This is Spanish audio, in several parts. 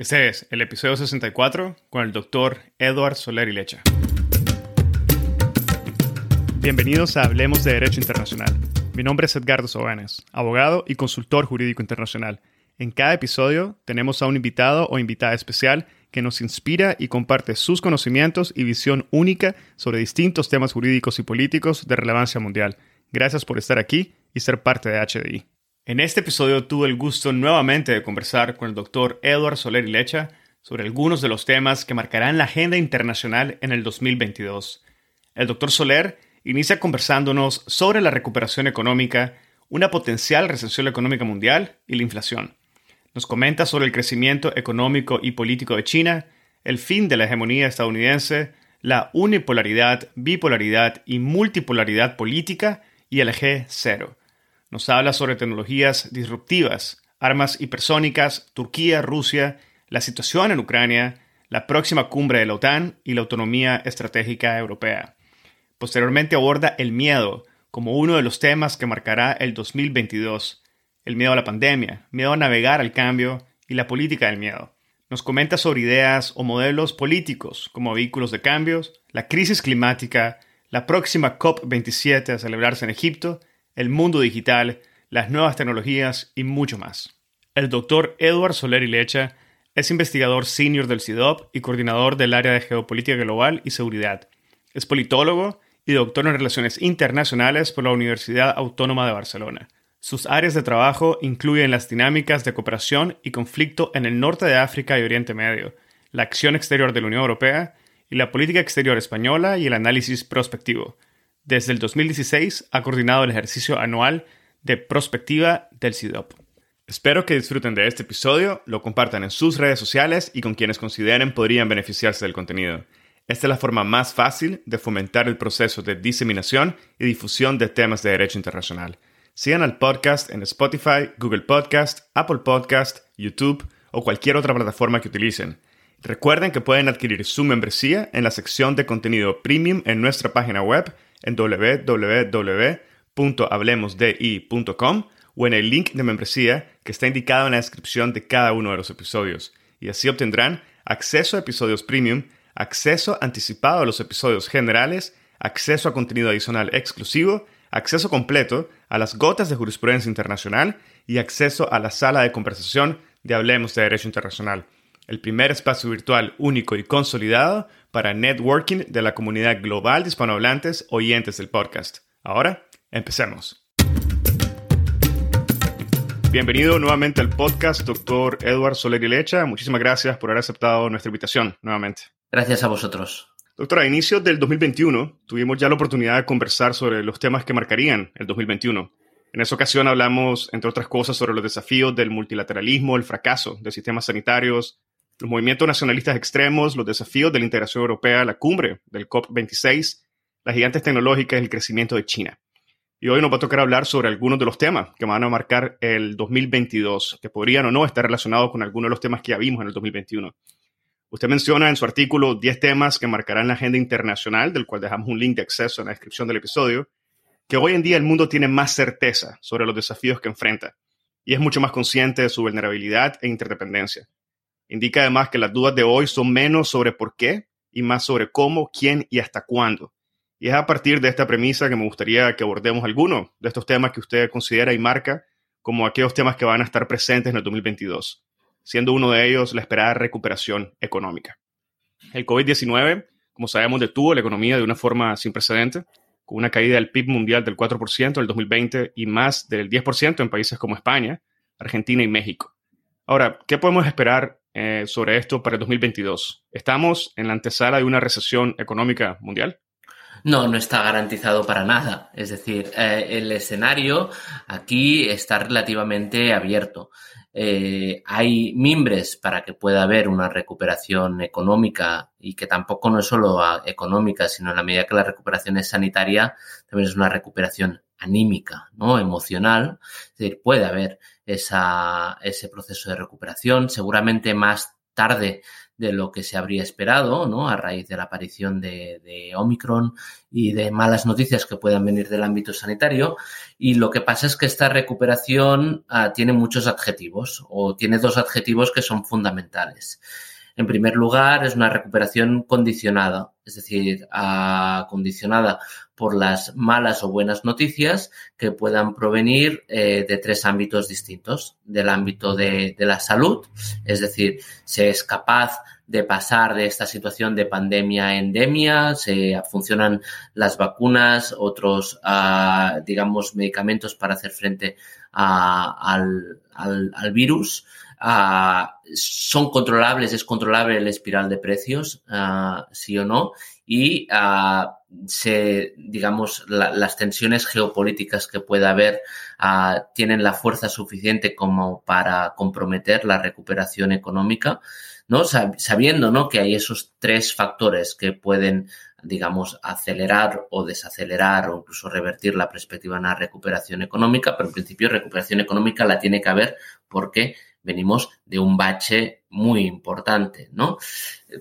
Este es el episodio 64 con el doctor Edward Soler y Lecha. Bienvenidos a Hablemos de Derecho Internacional. Mi nombre es Edgardo Sobanes, abogado y consultor jurídico internacional. En cada episodio tenemos a un invitado o invitada especial que nos inspira y comparte sus conocimientos y visión única sobre distintos temas jurídicos y políticos de relevancia mundial. Gracias por estar aquí y ser parte de HDI. En este episodio tuve el gusto nuevamente de conversar con el doctor Edward Soler y Lecha sobre algunos de los temas que marcarán la agenda internacional en el 2022. El doctor Soler inicia conversándonos sobre la recuperación económica, una potencial recesión económica mundial y la inflación. Nos comenta sobre el crecimiento económico y político de China, el fin de la hegemonía estadounidense, la unipolaridad, bipolaridad y multipolaridad política y el G0 nos habla sobre tecnologías disruptivas, armas hipersónicas, Turquía, Rusia, la situación en Ucrania, la próxima cumbre de la OTAN y la autonomía estratégica europea. Posteriormente aborda el miedo como uno de los temas que marcará el 2022. El miedo a la pandemia, miedo a navegar al cambio y la política del miedo. Nos comenta sobre ideas o modelos políticos como vehículos de cambios, la crisis climática, la próxima COP27 a celebrarse en Egipto el mundo digital, las nuevas tecnologías y mucho más. El doctor Edward Soler y Lecha es investigador senior del CIDOP y coordinador del área de geopolítica global y seguridad. Es politólogo y doctor en relaciones internacionales por la Universidad Autónoma de Barcelona. Sus áreas de trabajo incluyen las dinámicas de cooperación y conflicto en el norte de África y Oriente Medio, la acción exterior de la Unión Europea y la política exterior española y el análisis prospectivo. Desde el 2016 ha coordinado el ejercicio anual de prospectiva del CIDOP. Espero que disfruten de este episodio, lo compartan en sus redes sociales y con quienes consideren podrían beneficiarse del contenido. Esta es la forma más fácil de fomentar el proceso de diseminación y difusión de temas de derecho internacional. Sigan al podcast en Spotify, Google Podcast, Apple Podcast, YouTube o cualquier otra plataforma que utilicen. Recuerden que pueden adquirir su membresía en la sección de contenido premium en nuestra página web en www.hablemosdi.com o en el link de membresía que está indicado en la descripción de cada uno de los episodios. Y así obtendrán acceso a episodios premium, acceso anticipado a los episodios generales, acceso a contenido adicional exclusivo, acceso completo a las gotas de jurisprudencia internacional y acceso a la sala de conversación de Hablemos de Derecho Internacional, el primer espacio virtual único y consolidado para networking de la comunidad global de hispanohablantes oyentes del podcast. Ahora, empecemos. Bienvenido nuevamente al podcast, doctor Edward Soler y Lecha. Muchísimas gracias por haber aceptado nuestra invitación nuevamente. Gracias a vosotros. Doctor, a inicios del 2021 tuvimos ya la oportunidad de conversar sobre los temas que marcarían el 2021. En esa ocasión hablamos, entre otras cosas, sobre los desafíos del multilateralismo, el fracaso de sistemas sanitarios, los movimientos nacionalistas extremos, los desafíos de la integración europea, la cumbre del COP26, las gigantes tecnológicas y el crecimiento de China. Y hoy nos va a tocar hablar sobre algunos de los temas que van a marcar el 2022, que podrían o no estar relacionados con algunos de los temas que ya vimos en el 2021. Usted menciona en su artículo 10 temas que marcarán la agenda internacional, del cual dejamos un link de acceso en la descripción del episodio, que hoy en día el mundo tiene más certeza sobre los desafíos que enfrenta y es mucho más consciente de su vulnerabilidad e interdependencia. Indica además que las dudas de hoy son menos sobre por qué y más sobre cómo, quién y hasta cuándo. Y es a partir de esta premisa que me gustaría que abordemos algunos de estos temas que usted considera y marca como aquellos temas que van a estar presentes en el 2022, siendo uno de ellos la esperada recuperación económica. El COVID-19, como sabemos, detuvo la economía de una forma sin precedente, con una caída del PIB mundial del 4% en el 2020 y más del 10% en países como España, Argentina y México. Ahora, ¿qué podemos esperar eh, sobre esto para el 2022. ¿Estamos en la antesala de una recesión económica mundial? No, no está garantizado para nada. Es decir, eh, el escenario aquí está relativamente abierto. Eh, hay mimbres para que pueda haber una recuperación económica y que tampoco no es solo económica, sino en la medida que la recuperación es sanitaria, también es una recuperación anímica, ¿no? Emocional. Es decir, puede haber ese proceso de recuperación. Seguramente más tarde de lo que se habría esperado, ¿no? A raíz de la aparición de, Omicron y de malas noticias que puedan venir del ámbito sanitario. Y lo que pasa es que esta recuperación uh, tiene muchos adjetivos o tiene dos adjetivos que son fundamentales. En primer lugar, es una recuperación condicionada, es decir, condicionada por las malas o buenas noticias que puedan provenir eh, de tres ámbitos distintos. Del ámbito de, la salud, es decir, se es capaz de pasar de esta situación de pandemia a endemia, se funcionan las vacunas, otros, uh, digamos, medicamentos para hacer frente al, virus. Uh, son controlables, es controlable el espiral de precios, uh, sí o no, y se, digamos, la, las tensiones geopolíticas que pueda haber uh, tienen la fuerza suficiente como para comprometer la recuperación económica, ¿no? Sabiendo, ¿no? Que hay esos tres factores que pueden, digamos, acelerar o desacelerar o incluso revertir la perspectiva en la recuperación económica, pero en principio recuperación económica la tiene que haber porque venimos de un bache muy importante, ¿no?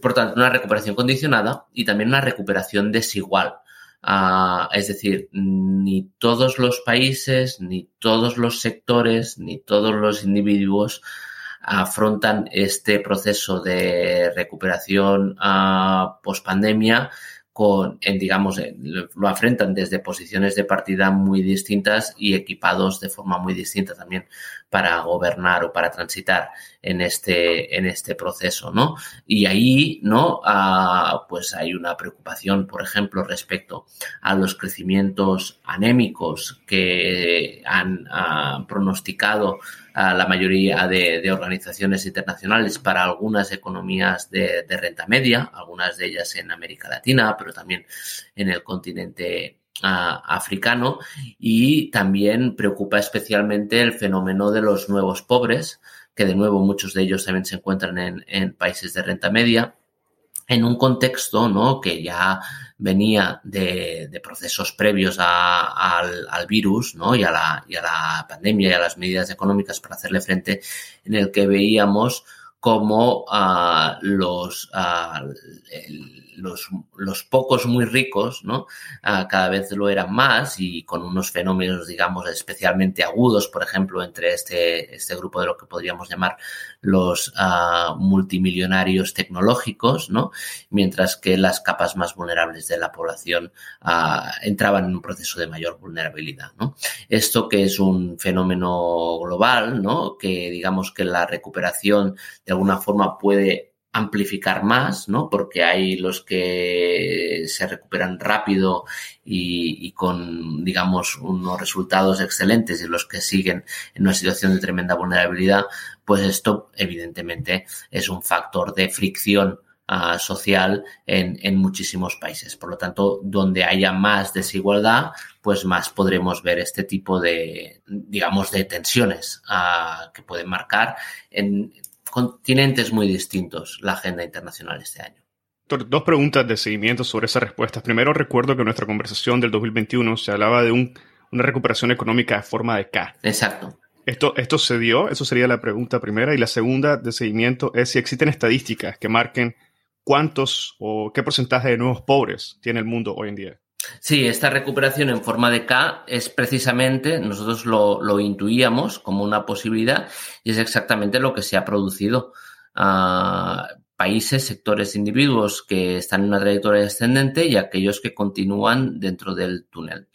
Por tanto, una recuperación condicionada y también una recuperación desigual. Uh, es decir, ni todos los países, ni todos los sectores, ni todos los individuos afrontan este proceso de recuperación uh, post pandemia con, digamos, lo afrentan desde posiciones de partida muy distintas y equipados de forma muy distinta también para gobernar o para transitar en este, en este proceso, ¿no? Y ahí, ¿no? Ah, pues hay una preocupación, por ejemplo, respecto a los crecimientos anémicos que han ah, pronosticado a la mayoría de, organizaciones internacionales para algunas economías de, de, renta media, algunas de ellas en América Latina, pero también en el continente africano. Y también preocupa especialmente el fenómeno de los nuevos pobres, que de nuevo muchos de ellos también se encuentran en, países de renta media en un contexto ¿no? que ya venía de, procesos previos al, virus ¿no? y, a la, y a la pandemia y a las medidas económicas para hacerle frente, en el que veíamos cómo uh, los, el, los, los, pocos muy ricos, ¿no? Uh, cada vez lo eran más y con unos fenómenos, digamos, especialmente agudos, por ejemplo, entre este, este grupo de lo que podríamos llamar los multimillonarios tecnológicos, ¿no? Mientras que las capas más vulnerables de la población entraban en un proceso de mayor vulnerabilidad, ¿no? Esto que es un fenómeno global, ¿no? Que digamos que la recuperación de alguna forma puede amplificar más, ¿no? Porque hay los que se recuperan rápido y, con, digamos, unos resultados excelentes y los que siguen en una situación de tremenda vulnerabilidad, pues esto evidentemente es un factor de fricción uh, social en, en muchísimos países. Por lo tanto, donde haya más desigualdad, pues más podremos ver este tipo de, digamos, de tensiones uh, que pueden marcar en continentes muy distintos la agenda internacional este año. Dos preguntas de seguimiento sobre esas respuestas. Primero, recuerdo que en nuestra conversación del 2021 se hablaba de un, una recuperación económica de forma de K. Exacto. ¿Esto, ¿Esto se dio? Eso sería la pregunta primera. Y la segunda de seguimiento es si existen estadísticas que marquen cuántos o qué porcentaje de nuevos pobres tiene el mundo hoy en día. Sí, esta recuperación en forma de K es precisamente, nosotros lo, lo intuíamos como una posibilidad y es exactamente lo que se ha producido. Uh, países, sectores, individuos que están en una trayectoria descendente y aquellos que continúan dentro del túnel.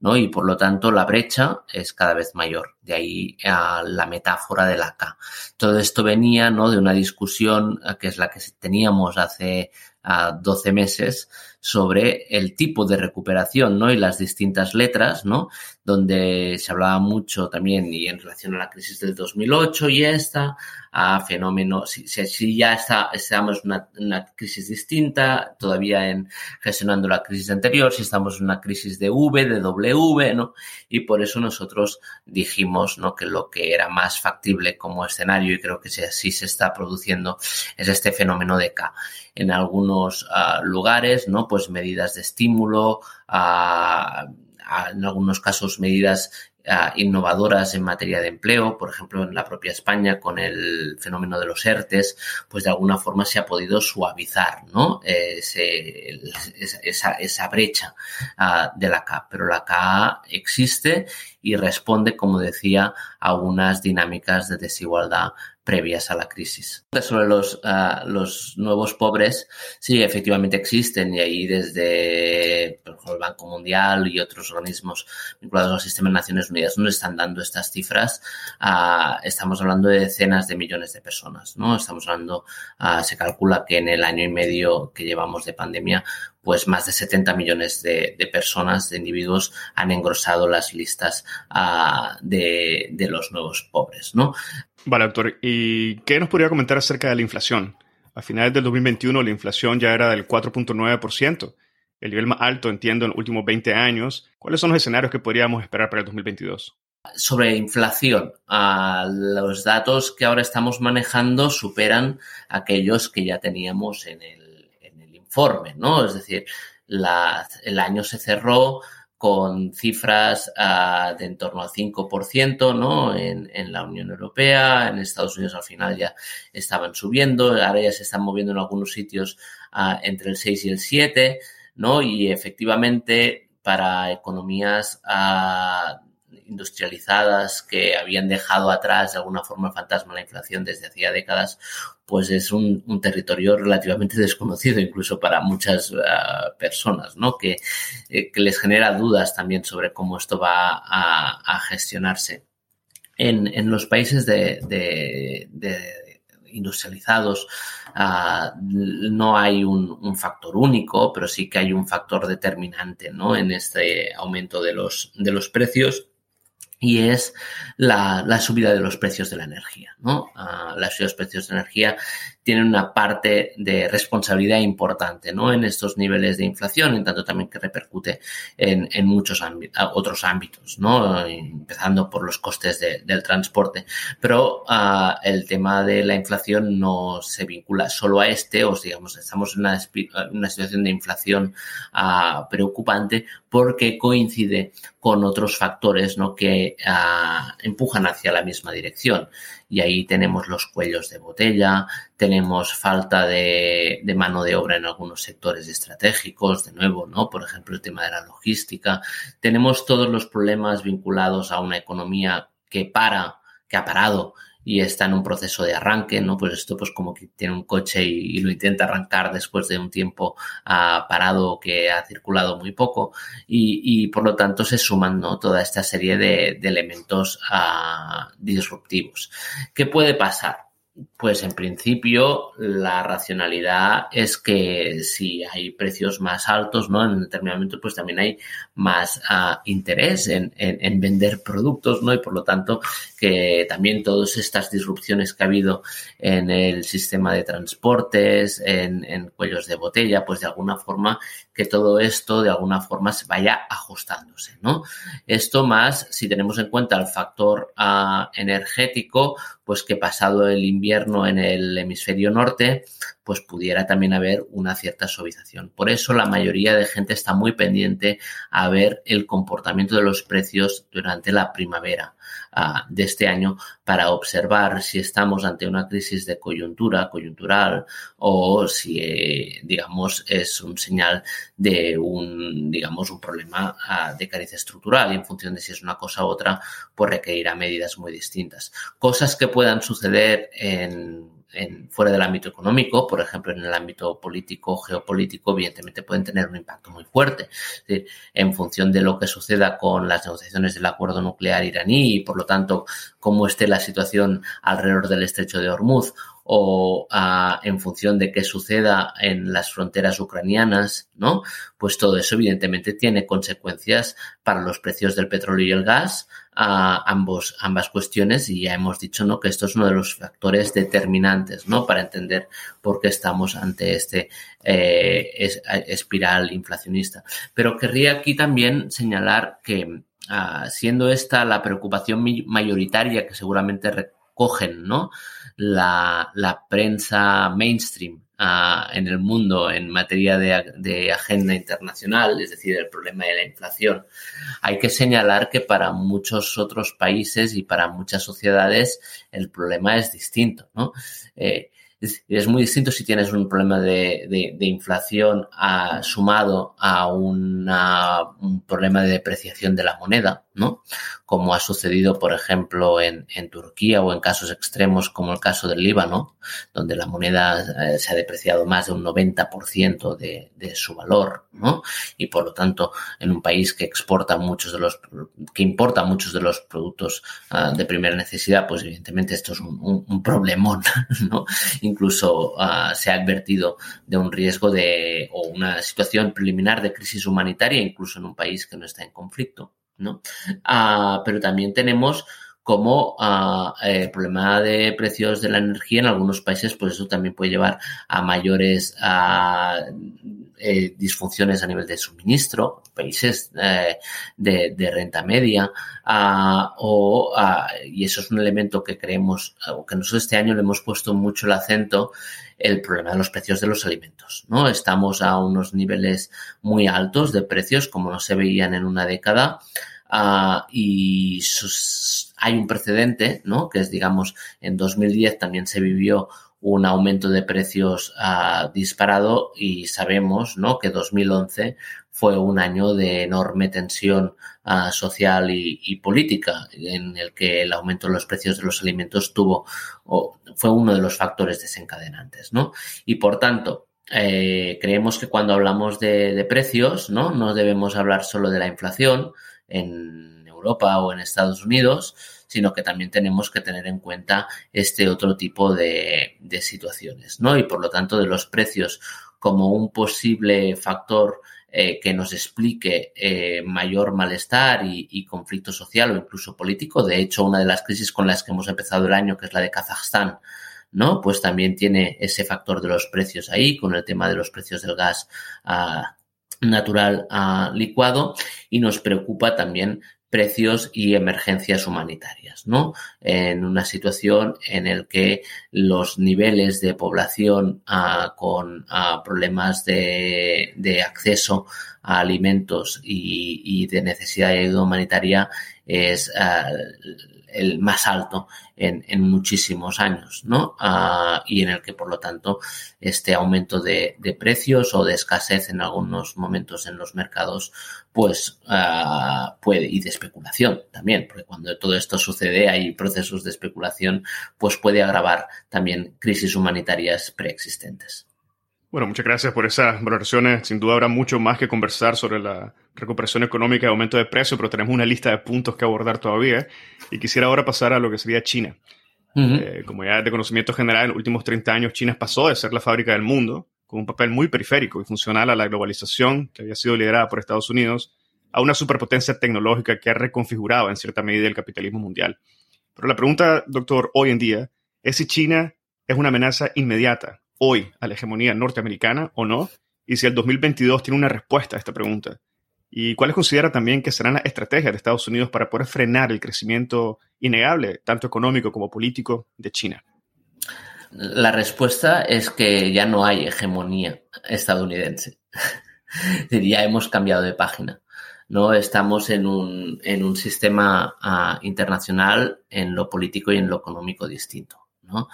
¿no? Y por lo tanto la brecha es cada vez mayor. De ahí a la metáfora de la K. Todo esto venía, ¿no? De una discusión que es la que teníamos hace a 12 meses sobre el tipo de recuperación, ¿no? Y las distintas letras, ¿no? Donde se hablaba mucho también y en relación a la crisis del 2008 y esta, a fenómenos, si, si ya está, estamos en una, una, crisis distinta, todavía en gestionando la crisis anterior, si estamos en una crisis de V, de W, ¿no? Y por eso nosotros dijimos, ¿no? Que lo que era más factible como escenario, y creo que así se está produciendo, es este fenómeno de K. En algunos uh, lugares, ¿no? Pues medidas de estímulo, uh, en algunos casos medidas innovadoras en materia de empleo, por ejemplo, en la propia España con el fenómeno de los ERTES, pues de alguna forma se ha podido suavizar ¿no? esa, brecha uh, de la CAP. Pero la CAP existe y responde, como decía, a unas dinámicas de desigualdad previas a la crisis. Sobre los, uh, los nuevos pobres, sí, efectivamente existen y ahí desde ejemplo, el Banco Mundial y otros organismos vinculados al sistema de Naciones Unidas nos están dando estas cifras. Uh, estamos hablando de decenas de millones de personas, ¿no? Estamos hablando, uh, se calcula que en el año y medio que llevamos de pandemia, pues más de 70 millones de, de personas, de individuos, han engrosado las listas uh, de, de, los nuevos pobres, ¿no? Vale, doctor. ¿Y qué nos podría comentar acerca de la inflación? A finales del 2021 la inflación ya era del 4.9%, el nivel más alto, entiendo, en los últimos 20 años. ¿Cuáles son los escenarios que podríamos esperar para el 2022? Sobre inflación, uh, los datos que ahora estamos manejando superan aquellos que ya teníamos en el, en el informe, ¿no? Es decir, el año se cerró con cifras uh, de en torno al 5%, ¿no? En, en, la Unión Europea, en Estados Unidos al final ya estaban subiendo, ahora ya se están moviendo en algunos sitios uh, entre el 6 y el 7, ¿no? Y efectivamente para economías uh, industrializadas que habían dejado atrás de alguna forma el fantasma la inflación desde hacía décadas, pues es un, territorio relativamente desconocido incluso para muchas uh, personas, ¿no? Que, eh, que, les genera dudas también sobre cómo esto va a, gestionarse. En, en, los países de, de, industrializados uh, no hay un, un, factor único, pero sí que hay un factor determinante ¿no? en este aumento de los, de los precios y es la, la, subida de los precios de la energía. ¿no? Uh, la subida de los precios de energía tienen una parte de responsabilidad importante ¿no? en estos niveles de inflación, en tanto también que repercute en, muchos otros ámbitos, ¿no? empezando por los costes de, del transporte. Pero uh, el tema de la inflación no se vincula solo a este, o digamos, estamos en una, situación de inflación uh, preocupante porque coincide con otros factores ¿no? que uh, empujan hacia la misma dirección y ahí tenemos los cuellos de botella, tenemos falta de, mano de obra en algunos sectores estratégicos, de nuevo, ¿no? Por ejemplo, el tema de la logística. Tenemos todos los problemas vinculados a una economía que para, que ha parado y está en un proceso de arranque, ¿no? Pues esto pues como que tiene un coche y, lo intenta arrancar después de un tiempo uh, parado que ha circulado muy poco y, por lo tanto se suman, ¿no? Toda esta serie de, elementos uh, disruptivos. ¿Qué puede pasar? Pues en principio la racionalidad es que si hay precios más altos, ¿no? En determinado momento, pues también hay más uh, interés en, en, vender productos, ¿no? Y por lo tanto que también todas estas disrupciones que ha habido en el sistema de transportes, en, en cuellos de botella, pues de alguna forma que todo esto de alguna forma se vaya ajustándose, ¿no? Esto más si tenemos en cuenta el factor uh, energético, pues que pasado el invierno en el hemisferio norte, pues pudiera también haber una cierta suavización. Por eso la mayoría de gente está muy pendiente a ver el comportamiento de los precios durante la primavera uh, de este año para observar si estamos ante una crisis de coyuntura, coyuntural, o si, eh, digamos, es un señal de un, digamos, un problema uh, de cariz estructural y en función de si es una cosa u otra, pues requerirá medidas muy distintas. Cosas que puedan suceder en en, fuera del ámbito económico, por ejemplo, en el ámbito político, geopolítico, evidentemente pueden tener un impacto muy fuerte. Es decir, en función de lo que suceda con las negociaciones del acuerdo nuclear iraní y, por lo tanto, cómo esté la situación alrededor del estrecho de Hormuz o uh, en función de qué suceda en las fronteras ucranianas, ¿no? Pues todo eso evidentemente tiene consecuencias para los precios del petróleo y el gas, uh, ambos, ambas cuestiones, y ya hemos dicho, ¿no? Que esto es uno de los factores determinantes, ¿no? Para entender por qué estamos ante este eh, es, espiral inflacionista. Pero querría aquí también señalar que, uh, siendo esta la preocupación mayoritaria que seguramente cogen, ¿no? La, la prensa mainstream en el mundo en materia de, agenda internacional, es decir, el problema de la inflación, hay que señalar que para muchos otros países y para muchas sociedades el problema es distinto. ¿no? Eh, es, muy distinto si tienes un problema de, inflación sumado a un problema de depreciación de la moneda, ¿no? Como ha sucedido, por ejemplo, en, Turquía o en casos extremos como el caso del Líbano, donde la moneda eh, se ha depreciado más de un 90% de, de su valor, ¿no? Y por lo tanto, en un país que exporta muchos de los, que importa muchos de los productos ah, de primera necesidad, pues evidentemente esto es un, problemón, ¿no? Incluso ah, se ha advertido de un riesgo de, o una situación preliminar de crisis humanitaria, incluso en un país que no está en conflicto. Ah, pero también tenemos como ah, el problema de precios de la energía en algunos países, pues eso también puede llevar a mayores ah, eh, disfunciones a nivel de suministro, países eh, de, renta media, y eso es un elemento que creemos, o que nosotros este año le hemos puesto mucho el acento, el problema de los precios de los alimentos, ¿no? Estamos a unos niveles muy altos de precios, como no se veían en una década, Ah, y hay un precedente, ¿no? Que es, digamos, en 2010 también se vivió un aumento de precios uh, disparado y sabemos, ¿no? Que 2011 fue un año de enorme tensión ah, social y, política, en el que el aumento de los precios de los alimentos tuvo, o fue uno de los factores desencadenantes, ¿no? Y por tanto, eh, creemos que cuando hablamos de, de, precios, ¿no? No debemos hablar solo de la inflación, en Europa o en Estados Unidos, sino que también tenemos que tener en cuenta este otro tipo de, situaciones, ¿no? Y por lo tanto de los precios como un posible factor eh, que nos explique eh, mayor malestar y, conflicto social o incluso político. De hecho, una de las crisis con las que hemos empezado el año, que es la de Kazajstán, ¿no? Pues también tiene ese factor de los precios ahí, con el tema de los precios del gas ah, natural a licuado y nos preocupa también precios y emergencias humanitarias, ¿no? En una situación en el que los niveles de población ah, con ah, problemas de, acceso a alimentos y, de necesidad de ayuda humanitaria es ah, el más alto en, muchísimos años, ¿no? Ah, y en el que, por lo tanto, este aumento de, de, precios o de escasez en algunos momentos en los mercados, pues ah, puede, y de especulación también, porque cuando todo esto sucede hay procesos de especulación, pues puede agravar también crisis humanitarias preexistentes. Bueno, muchas gracias por esas valoraciones. Sin duda habrá mucho más que conversar sobre la recuperación económica y aumento de precios, pero tenemos una lista de puntos que abordar todavía. Y quisiera ahora pasar a lo que sería China. Eh, como ya de conocimiento general, en los últimos 30 años China pasó de ser la fábrica del mundo, con un papel muy periférico y funcional a la globalización que había sido liderada por Estados Unidos, a una superpotencia tecnológica que ha reconfigurado en cierta medida el capitalismo mundial. Pero la pregunta, doctor, hoy en día es si China es una amenaza inmediata hoy a la hegemonía norteamericana o no? Y si el 2022 tiene una respuesta a esta pregunta. ¿Y cuáles considera también que serán las estrategias de Estados Unidos para poder frenar el crecimiento innegable, tanto económico como político, de China? La respuesta es que ya no hay hegemonía estadounidense. ya hemos cambiado de página. No estamos en un, en un sistema uh, internacional en lo político y en lo económico distinto. ¿no?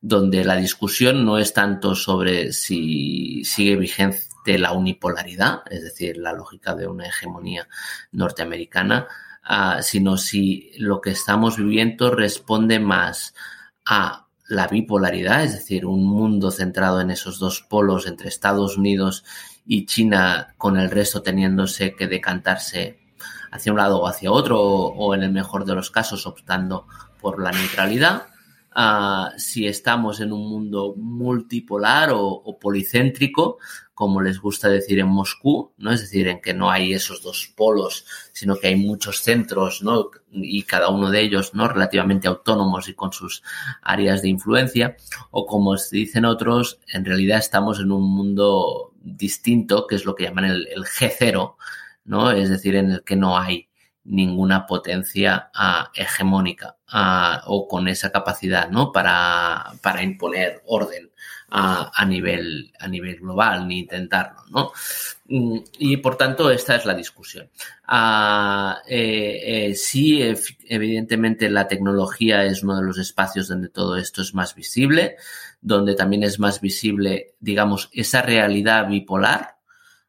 Donde la discusión no es tanto sobre si sigue vigente la unipolaridad, es decir, la lógica de una hegemonía norteamericana, uh, sino si lo que estamos viviendo responde más a la bipolaridad, es decir, un mundo centrado en esos dos polos entre Estados Unidos y China, con el resto teniéndose que decantarse hacia un lado o hacia otro, o en el mejor de los casos optando por la neutralidad, si estamos en un mundo multipolar o, policéntrico, como les gusta decir en Moscú, ¿no? Es decir, en que no hay esos dos polos, sino que hay muchos centros, ¿no? Y cada uno de ellos, ¿no? Relativamente autónomos y con sus áreas de influencia. O como dicen otros, en realidad estamos en un mundo distinto, que es lo que llaman el, el G0, ¿no? Es decir, en el que no hay ninguna potencia uh, hegemónica uh, o con esa capacidad ¿no? para, para imponer orden a, nivel, a nivel global, ni intentarlo, ¿no? Mm, y por tanto, esta es la discusión. Ah, eh, eh, sí, evidentemente la tecnología es uno de los espacios donde todo esto es más visible, donde también es más visible, digamos, esa realidad bipolar,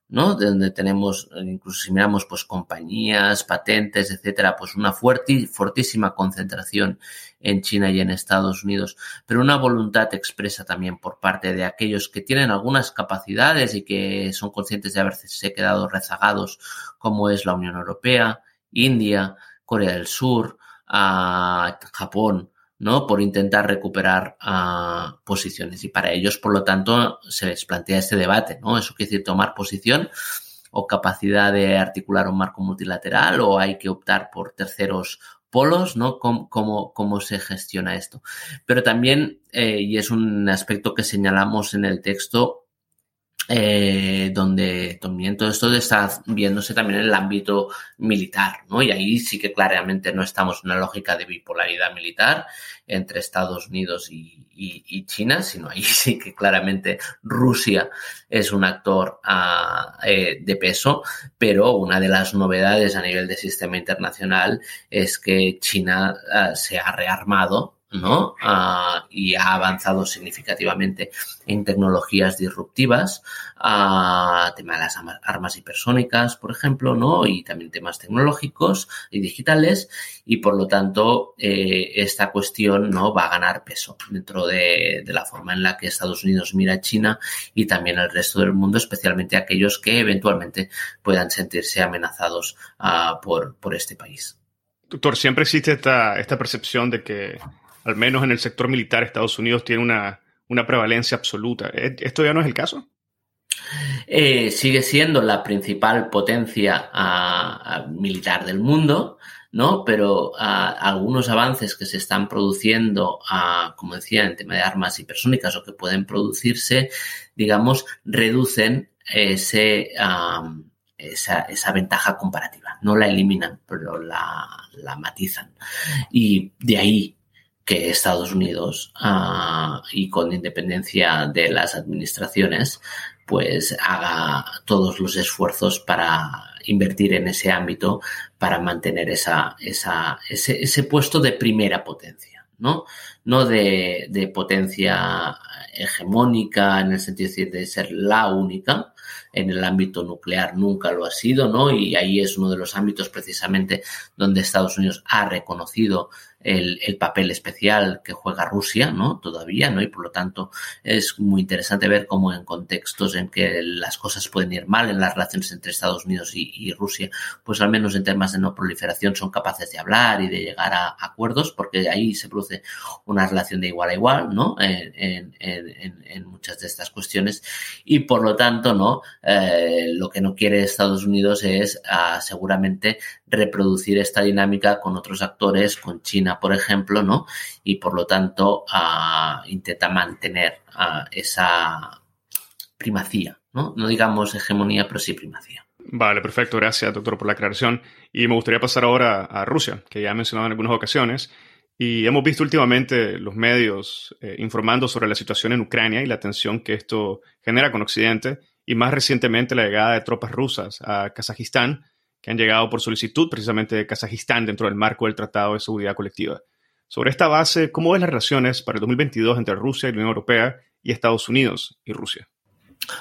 ¿no? De donde tenemos, incluso si miramos, pues compañías, patentes, etcétera, pues una fuerte, fortísima concentración en China y en Estados Unidos, pero una voluntad expresa también por parte de aquellos que tienen algunas capacidades y que son conscientes de haberse quedado rezagados, como es la Unión Europea, India, Corea del Sur, ah, Japón, ¿no? Por intentar recuperar uh, posiciones. Y para ellos, por lo tanto, se les plantea este debate, ¿no? Eso quiere decir tomar posición o capacidad de articular un marco multilateral o hay que optar por terceros polos, ¿no? ¿Cómo, cómo, cómo se gestiona esto? Pero también, eh, y es un aspecto que señalamos en el texto, eh, donde también todo esto está viéndose también en el ámbito militar, ¿no? Y ahí sí que claramente no estamos en una lógica de bipolaridad militar entre Estados Unidos y, China, sino ahí sí que claramente Rusia es un actor ah, eh, de peso, pero una de las novedades a nivel de sistema internacional es que China ah, se ha rearmado ¿no? Ah, y ha avanzado significativamente en tecnologías disruptivas, uh, tema de las armas hipersónicas, por ejemplo, ¿no? Y también temas tecnológicos y digitales, y por lo tanto, eh, esta cuestión, ¿no? Va a ganar peso dentro de, la forma en la que Estados Unidos mira a China y también el resto del mundo, especialmente aquellos que eventualmente puedan sentirse amenazados uh, por, por este país. Doctor, siempre existe esta, esta percepción de que al menos en el sector militar, Estados Unidos tiene una, prevalencia absoluta. ¿E-, ¿Esto ya no es el caso? Eh, sigue siendo la principal potencia militar del mundo, ¿no? Pero algunos avances que se están produciendo, como decía, en tema de armas hipersónicas o que pueden producirse, digamos, reducen ese, esa, esa, ventaja comparativa. No la eliminan, pero la, la matizan. Y de ahí que Estados Unidos ah, y con independencia de las administraciones pues haga todos los esfuerzos para invertir en ese ámbito para mantener esa, ese, ese puesto de primera potencia, ¿no? No de, de, potencia hegemónica en el sentido de ser la única, en el ámbito nuclear nunca lo ha sido, ¿no? Y ahí es uno de los ámbitos precisamente donde Estados Unidos ha reconocido el, el, papel especial que juega Rusia, ¿no? Todavía, ¿no? Y por lo tanto es muy interesante ver cómo en contextos en que las cosas pueden ir mal en las relaciones entre Estados Unidos y, Rusia, pues al menos en temas de no proliferación son capaces de hablar y de llegar a acuerdos, porque ahí se produce una relación de igual a igual, ¿no? En, en, en, en muchas de estas cuestiones y por lo tanto, ¿no? Eh, lo que no quiere Estados Unidos es uh, seguramente reproducir esta dinámica con otros actores, con China, por ejemplo, ¿no? Y por lo tanto uh, intenta mantener uh, esa primacía, ¿no? No digamos hegemonía, pero sí primacía. Vale, perfecto. Gracias, doctor, por la aclaración. Y me gustaría pasar ahora a Rusia, que ya he mencionado en algunas ocasiones. Y hemos visto últimamente los medios eh, informando sobre la situación en Ucrania y la tensión que esto genera con Occidente, y más recientemente la llegada de tropas rusas a Kazajistán, que han llegado por solicitud precisamente de Kazajistán dentro del marco del Tratado de Seguridad Colectiva. Sobre esta base, ¿cómo ven las relaciones para el 2022 entre Rusia y la Unión Europea y Estados Unidos y Rusia?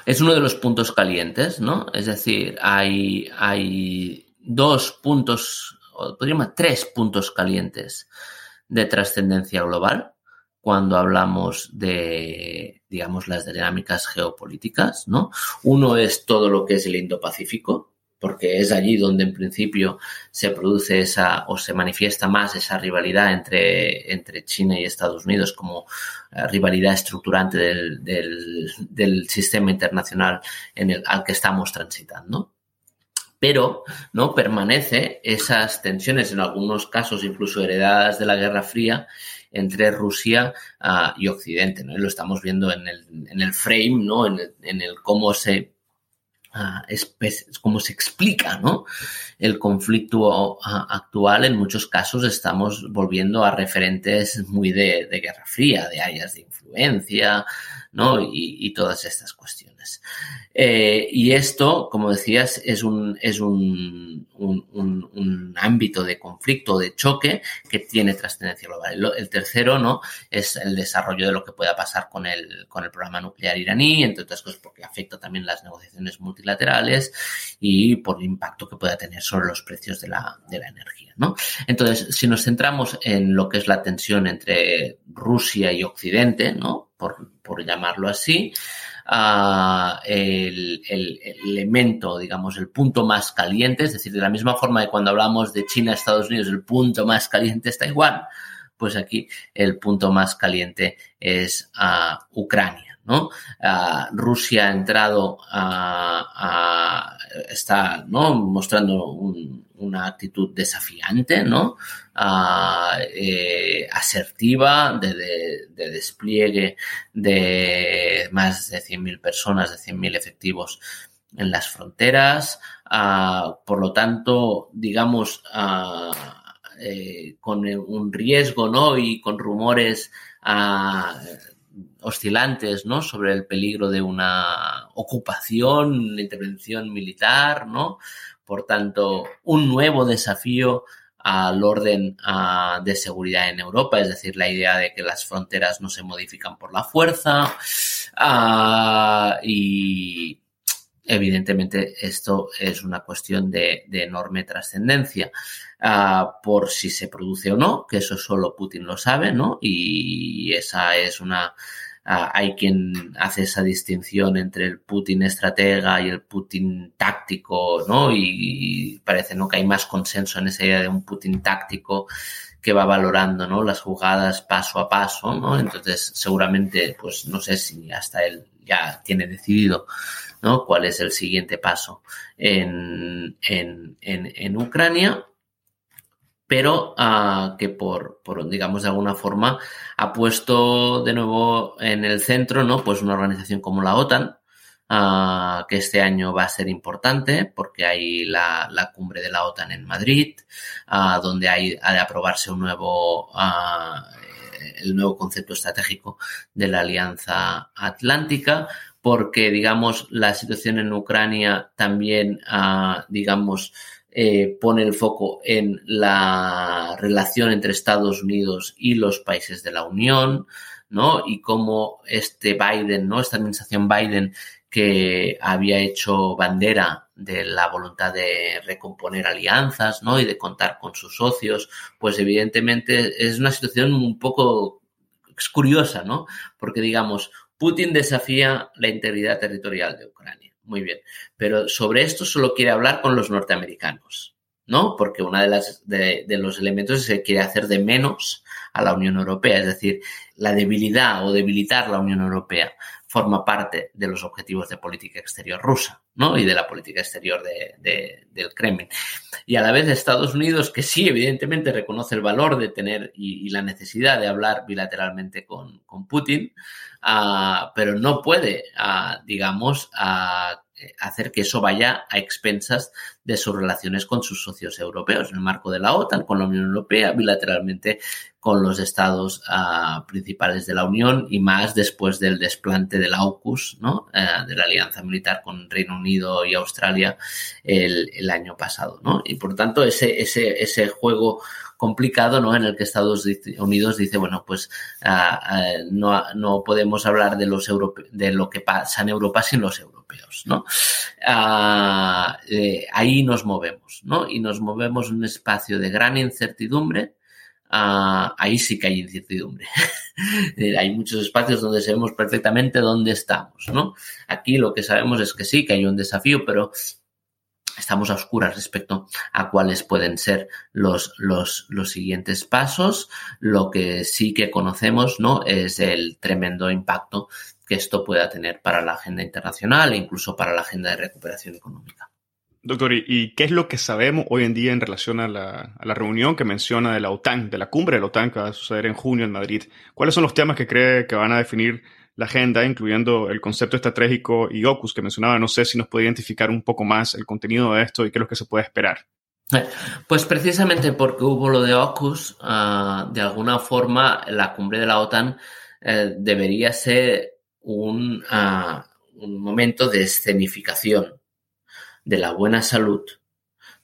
Es uno de los puntos calientes, ¿no? Es decir, hay, hay dos puntos, podríamos tres puntos calientes de trascendencia global cuando hablamos de, digamos, las dinámicas geopolíticas, ¿no? Uno es todo lo que es el Indo-Pacífico, porque es allí donde en principio se produce esa o se manifiesta más esa rivalidad entre, entre China y Estados Unidos como eh, rivalidad estructurante del, del, sistema internacional en el, al que estamos transitando. Pero no permanece esas tensiones, en algunos casos incluso heredadas de la Guerra Fría, entre Rusia uh, y Occidente. ¿no? Lo estamos viendo en el, en el frame, ¿no? en, el, en el cómo se cómo se explica ¿no? el conflicto actual. En muchos casos estamos volviendo a referentes muy de, de Guerra Fría, de áreas de influencia, ¿no? Y, todas estas cuestiones. Eh, y esto, como decías, es un, es un, un, ámbito de conflicto, de choque que tiene trascendencia global. El, tercero, ¿no? Es el desarrollo de lo que pueda pasar con el, con el programa nuclear iraní, entre otras cosas porque afecta también las negociaciones multilaterales y por el impacto que pueda tener sobre los precios de la, de la energía, ¿no? Entonces, si nos centramos en lo que es la tensión entre Rusia y Occidente, ¿no? Por, por llamarlo así, el, el, elemento, digamos, el punto más caliente, es decir, de la misma forma que cuando hablamos de China, Estados Unidos, el punto más caliente es Taiwán, pues aquí el punto más caliente es uh, Ucrania. ¿no? Rusia ha entrado a, está ¿no? mostrando un, una actitud desafiante, ¿no? Ah, eh, asertiva, de, despliegue de más de 100.000 personas, de 100.000 efectivos en las fronteras. Ah, por lo tanto, digamos, ah, eh, con un riesgo, ¿no? Y con rumores oscilantes, ¿no? Sobre el peligro de una ocupación, intervención militar, ¿no? Por tanto, un nuevo desafío al orden de seguridad en Europa, es decir, la idea de que las fronteras no se modifican por la fuerza ah, y evidentemente esto es una cuestión de, enorme trascendencia ah, por si se produce o no, que eso solo Putin lo sabe, ¿no? Y esa es una hay quien hace esa distinción entre el Putin estratega y el Putin táctico, ¿no? Y, parece ¿no? que hay más consenso en esa idea de un Putin táctico que va valorando, ¿no? Las jugadas paso a paso, ¿no? Entonces, seguramente, pues no sé si hasta él ya tiene decidido, ¿no? Cuál es el siguiente paso en, en, en, en Ucrania pero uh, que por, por, digamos, de alguna forma ha puesto de nuevo en el centro, ¿no? Pues una organización como la OTAN, uh, que este año va a ser importante porque hay la, la cumbre de la OTAN en Madrid, uh, donde hay, ha de aprobarse un nuevo, el nuevo concepto estratégico de la Alianza Atlántica, porque, digamos, la situación en Ucrania también, digamos, eh, pone el foco en la relación entre Estados Unidos y los países de la Unión, ¿no? Y cómo este Biden, ¿no? Esta administración Biden que había hecho bandera de la voluntad de recomponer alianzas, ¿no? Y de contar con sus socios, pues evidentemente es una situación un poco curiosa, ¿no? Porque digamos, Putin desafía la integridad territorial de Ucrania muy bien. Pero sobre esto solo quiere hablar con los norteamericanos, ¿no? Porque uno de, las, de, los elementos es que quiere hacer de menos a la Unión Europea, es decir, la debilidad o debilitar la Unión Europea forma parte de los objetivos de política exterior rusa, ¿no? Y de la política exterior de, del Kremlin. Y a la vez Estados Unidos, que sí, evidentemente reconoce el valor de tener y, la necesidad de hablar bilateralmente con, Putin, uh, pero no puede, uh, digamos, uh, hacer que eso vaya a expensas de sus relaciones con sus socios europeos, en el marco de la OTAN, con la Unión Europea, bilateralmente con los estados uh, principales de la Unión y más después del desplante del AUKUS, ¿no? Uh, de la alianza militar con Reino Unido y Australia el, año pasado. ¿no? Y por tanto, ese, ese, ese juego complicado, ¿no? En el que Estados Unidos dice, bueno, pues uh, no, no, podemos hablar de los de lo que pasa en Europa sin los europeos, ¿no? Eh, ahí nos movemos, ¿no? Y nos movemos en un espacio de gran incertidumbre, Ahí sí que hay incertidumbre. hay muchos espacios donde sabemos perfectamente dónde estamos, ¿no? Aquí lo que sabemos es que sí, que hay un desafío, pero estamos a oscuras respecto a cuáles pueden ser los, los, los siguientes pasos. Lo que sí que conocemos, ¿no? Es el tremendo impacto que esto pueda tener para la agenda internacional e incluso para la agenda de recuperación económica. Doctor, ¿y qué es lo que sabemos hoy en día en relación a la, reunión que menciona de la OTAN, de la cumbre de la OTAN que va a suceder en junio en Madrid? ¿Cuáles son los temas que cree que van a definir la agenda, incluyendo el concepto estratégico y OCUS que mencionaba. No sé si nos puede identificar un poco más el contenido de esto y qué es lo que se puede esperar. Pues precisamente porque hubo lo de AUKUS, ah, de alguna forma la cumbre de la OTAN eh, debería ser un, ah, un momento de escenificación de la buena salud,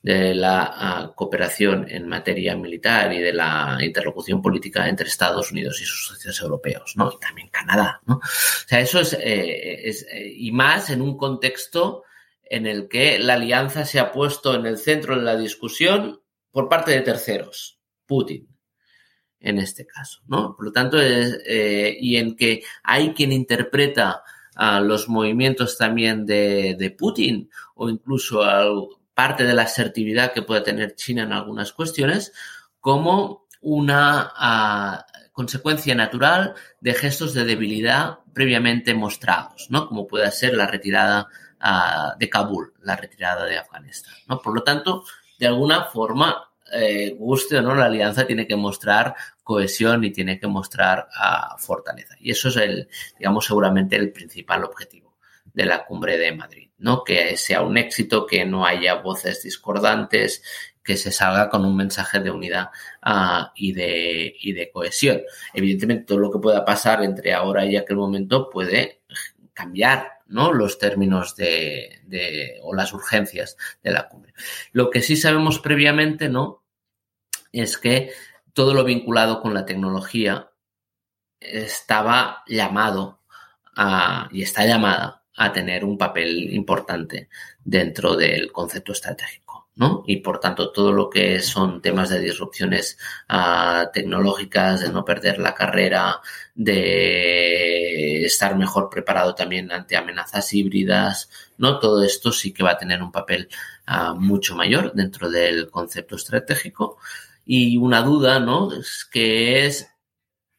de la ah, cooperación en materia militar y de la interlocución política entre Estados Unidos y sus socios europeos, ¿no? Y también Canadá, ¿no? O sea, eso es, eh, eh, y más en un contexto en el que la alianza se ha puesto en el centro de la discusión por parte de terceros, Putin, en este caso, ¿no? Por lo tanto, eh, y en que hay quien interpreta a los movimientos también de, Putin o incluso a parte de la asertividad que puede tener China en algunas cuestiones como una consecuencia natural de gestos de debilidad previamente mostrados, ¿no? Como puede ser la retirada de Kabul, la retirada de Afganistán. ¿no? Por lo tanto, de alguna forma, eh, guste o no, la alianza tiene que mostrar cohesión y tiene que mostrar uh, fortaleza. Y eso es el, digamos, seguramente el principal objetivo de la cumbre de Madrid, ¿no? Que sea un éxito, que no haya voces discordantes, que se salga con un mensaje de unidad uh, y, de, y de cohesión. Evidentemente, todo lo que pueda pasar entre ahora y aquel momento puede cambiar ¿no? los términos de, o las urgencias de la cumbre. Lo que sí sabemos previamente, ¿no? Es que todo lo vinculado con la tecnología estaba llamado y está llamada a tener un papel importante dentro del concepto estratégico. ¿no? Y por tanto, todo lo que son temas de disrupciones uh, tecnológicas, de no perder la carrera, de estar mejor preparado también ante amenazas híbridas, ¿no? Todo esto sí que va a tener un papel uh, mucho mayor dentro del concepto estratégico. Y una duda, ¿no? Es que es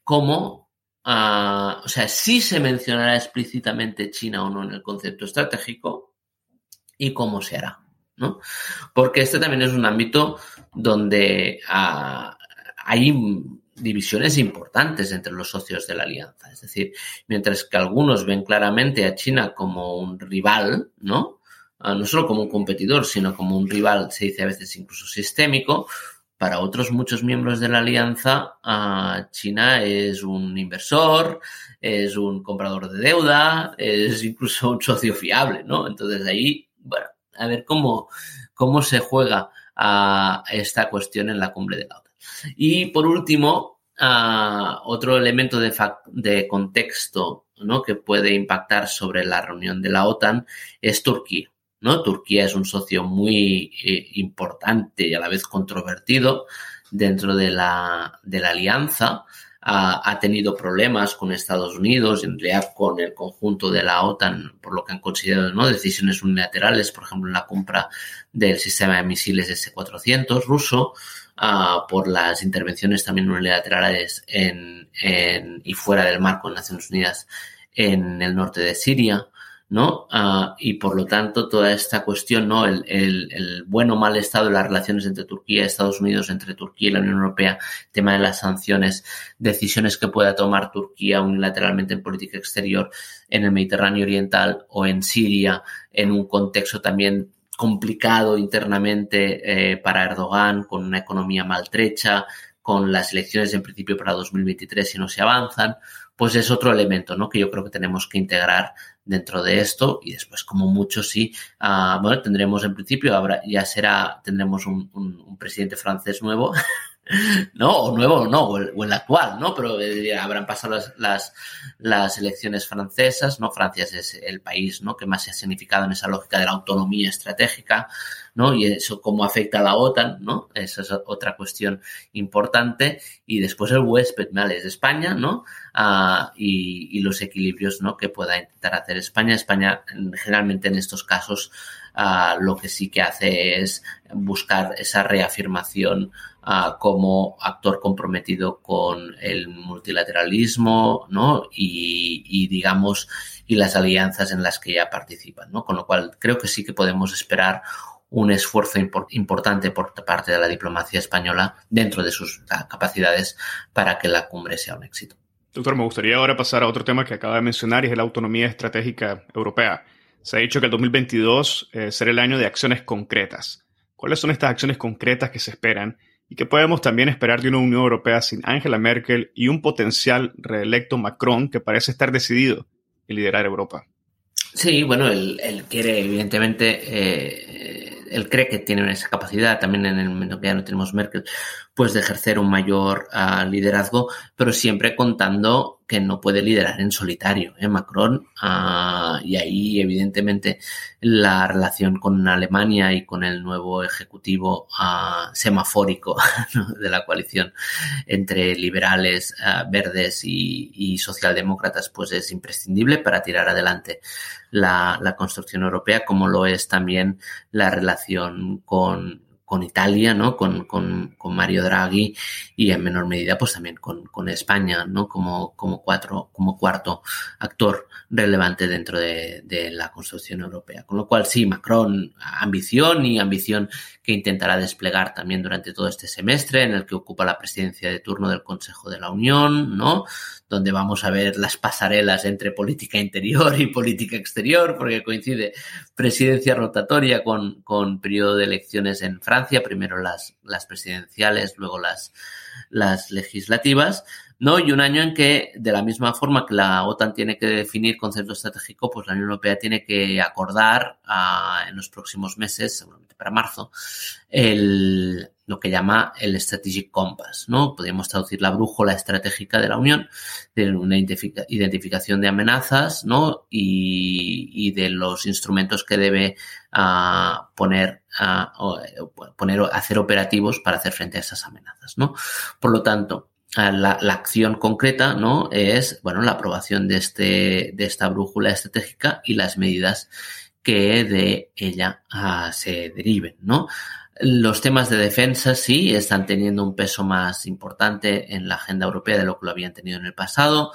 cómo, o sea, si se mencionará explícitamente China o no en el concepto estratégico y cómo se hará. ¿no? Porque este también es un ámbito donde ah, hay divisiones importantes entre los socios de la alianza. Es decir, mientras que algunos ven claramente a China como un rival, ¿no? Ah, no solo como un competidor, sino como un rival, se dice a veces incluso sistémico, para otros muchos miembros de la alianza, China es un inversor, es un comprador de deuda, es incluso un socio fiable, ¿no? Entonces ahí, bueno, a ver cómo, cómo se juega a esta cuestión en la cumbre de la OTAN. Y por último, otro elemento de, de contexto ¿no? que puede impactar sobre la reunión de la OTAN es Turquía. ¿No? Turquía es un socio muy eh, importante y a la vez controvertido dentro de la, de la alianza ha, tenido problemas con Estados Unidos, en realidad con el conjunto de la OTAN, por lo que han considerado ¿no? decisiones unilaterales, por ejemplo, en la compra del sistema de misiles S-400 ruso, uh, por las intervenciones también unilaterales en, en, y fuera del marco de Naciones Unidas en el norte de Siria. ¿No? Uh, y por lo tanto, toda esta cuestión, ¿no? El, el, el, bueno o mal estado de las relaciones entre Turquía y Estados Unidos, entre Turquía y la Unión Europea, tema de las sanciones, decisiones que pueda tomar Turquía unilateralmente en política exterior en el Mediterráneo Oriental o en Siria, en un contexto también complicado internamente eh, para Erdogan, con una economía maltrecha, con las elecciones en principio para 2023 si no se avanzan, pues es otro elemento, ¿no? Que yo creo que tenemos que integrar dentro de esto y después como mucho sí, uh, bueno, tendremos en principio, habrá, ya será, tendremos un, un, un presidente francés nuevo, ¿no? O nuevo, no, o el, o el actual, ¿no? Pero eh, habrán pasado las, las, las, elecciones francesas, ¿no? Francia es el país, ¿no? Que más se ha significado en esa lógica de la autonomía estratégica, ¿no? Y eso cómo afecta a la OTAN, ¿no? Esa es otra cuestión importante. Y después el huésped, ¿vale? Es España, ¿no? Uh, y, y, los equilibrios, ¿no? Que pueda intentar hacer España. España, generalmente en estos casos, uh, lo que sí que hace es buscar esa reafirmación como actor comprometido con el multilateralismo, ¿no? Y, digamos, y las alianzas en las que ya participan, ¿no? Con lo cual creo que sí que podemos esperar un esfuerzo import importante por parte de la diplomacia española dentro de sus capacidades para que la cumbre sea un éxito. Doctor, me gustaría ahora pasar a otro tema que acaba de mencionar y es la autonomía estratégica europea. Se ha dicho que el 2022 eh, será el año de acciones concretas. ¿Cuáles son estas acciones concretas que se esperan y qué podemos también esperar de una Unión Europea sin Angela Merkel y un potencial reelecto Macron que parece estar decidido en liderar Europa? Sí, bueno, él, quiere, evidentemente, eh, él cree que tiene esa capacidad, también en el momento que ya no tenemos Merkel, pues de ejercer un mayor uh, liderazgo, pero siempre contando que no puede liderar en solitario. ¿eh? Macron, uh, y ahí evidentemente la relación con Alemania y con el nuevo ejecutivo uh, semafórico de la coalición entre liberales, verdes y, y, socialdemócratas, pues es imprescindible para tirar adelante la, la construcción europea, como lo es también la relación con con Italia, ¿no? Con, con, con, Mario Draghi y en menor medida pues también con, con España, ¿no? Como, como, cuatro, como cuarto actor relevante dentro de, de, la construcción europea. Con lo cual sí, Macron, ambición y ambición que intentará desplegar también durante todo este semestre en el que ocupa la presidencia de turno del Consejo de la Unión, ¿no? donde vamos a ver las pasarelas entre política interior y política exterior, porque coincide presidencia rotatoria con, con periodo de elecciones en Francia, primero las, las presidenciales, luego las, las legislativas, ¿no? Y un año en que, de la misma forma que la OTAN tiene que definir concepto estratégico, pues la Unión Europea tiene que acordar uh, en los próximos meses, seguramente para marzo, el, lo que llama el Strategic Compass, ¿no? Podríamos traducir la brújula estratégica de la Unión, de una identificación de amenazas, ¿no? Y, y de los instrumentos que debe uh, poner, uh, poner, hacer operativos para hacer frente a esas amenazas, ¿no? Por lo tanto, la, la, acción concreta, ¿no? Es, bueno, la aprobación de este, de esta brújula estratégica y las medidas que de ella uh, se deriven, ¿no? Los temas de defensa sí están teniendo un peso más importante en la agenda europea de lo que lo habían tenido en el pasado.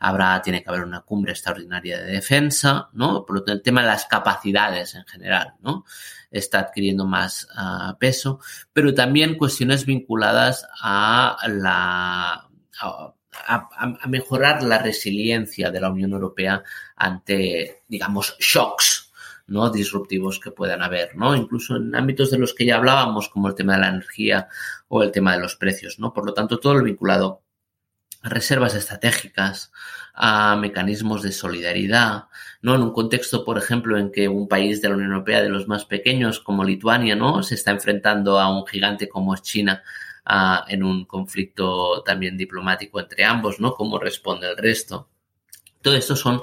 Habrá, tiene que haber una cumbre extraordinaria de defensa, ¿no? Por lo tanto, el tema de las capacidades en general, ¿no? Está adquiriendo más uh, peso, pero también cuestiones vinculadas a la, a, a, mejorar la resiliencia de la Unión Europea ante, digamos, shocks ¿no? disruptivos que puedan haber, ¿no? Incluso en ámbitos de los que ya hablábamos, como el tema de la energía o el tema de los precios, ¿no? Por lo tanto, todo lo vinculado reservas estratégicas, a mecanismos de solidaridad, ¿no? En un contexto, por ejemplo, en que un país de la Unión Europea, de los más pequeños, como Lituania, ¿no? Se está enfrentando a un gigante como es China, en un conflicto también diplomático entre ambos, ¿no? ¿Cómo responde el resto? Todo esto son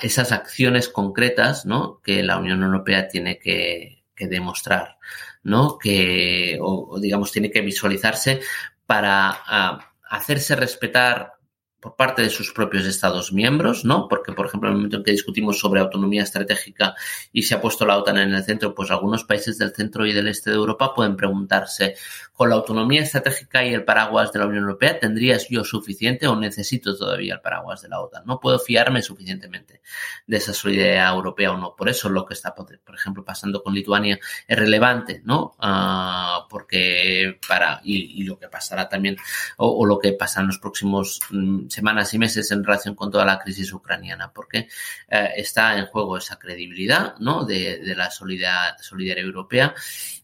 esas acciones concretas ¿no? que la Unión Europea tiene que, demostrar, ¿no? que, o, digamos, tiene que visualizarse para hacerse respetar por parte de sus propios Estados miembros, ¿no? Porque, por ejemplo, en el momento en que discutimos sobre autonomía estratégica y se ha puesto la OTAN en el centro, pues algunos países del centro y del este de Europa pueden preguntarse, con la autonomía estratégica y el paraguas de la Unión Europea, ¿tendrías yo suficiente o necesito todavía el paraguas de la OTAN? No puedo fiarme suficientemente de esa solidaridad europea o no. Por eso lo que está, por ejemplo, pasando con Lituania es relevante, ¿no? Uh, porque para, y, lo que pasará también, o, o lo que pasa en los próximos mm, semanas y meses en relación con toda la crisis ucraniana, porque eh, está en juego esa credibilidad ¿no? de, la solidaridad, europea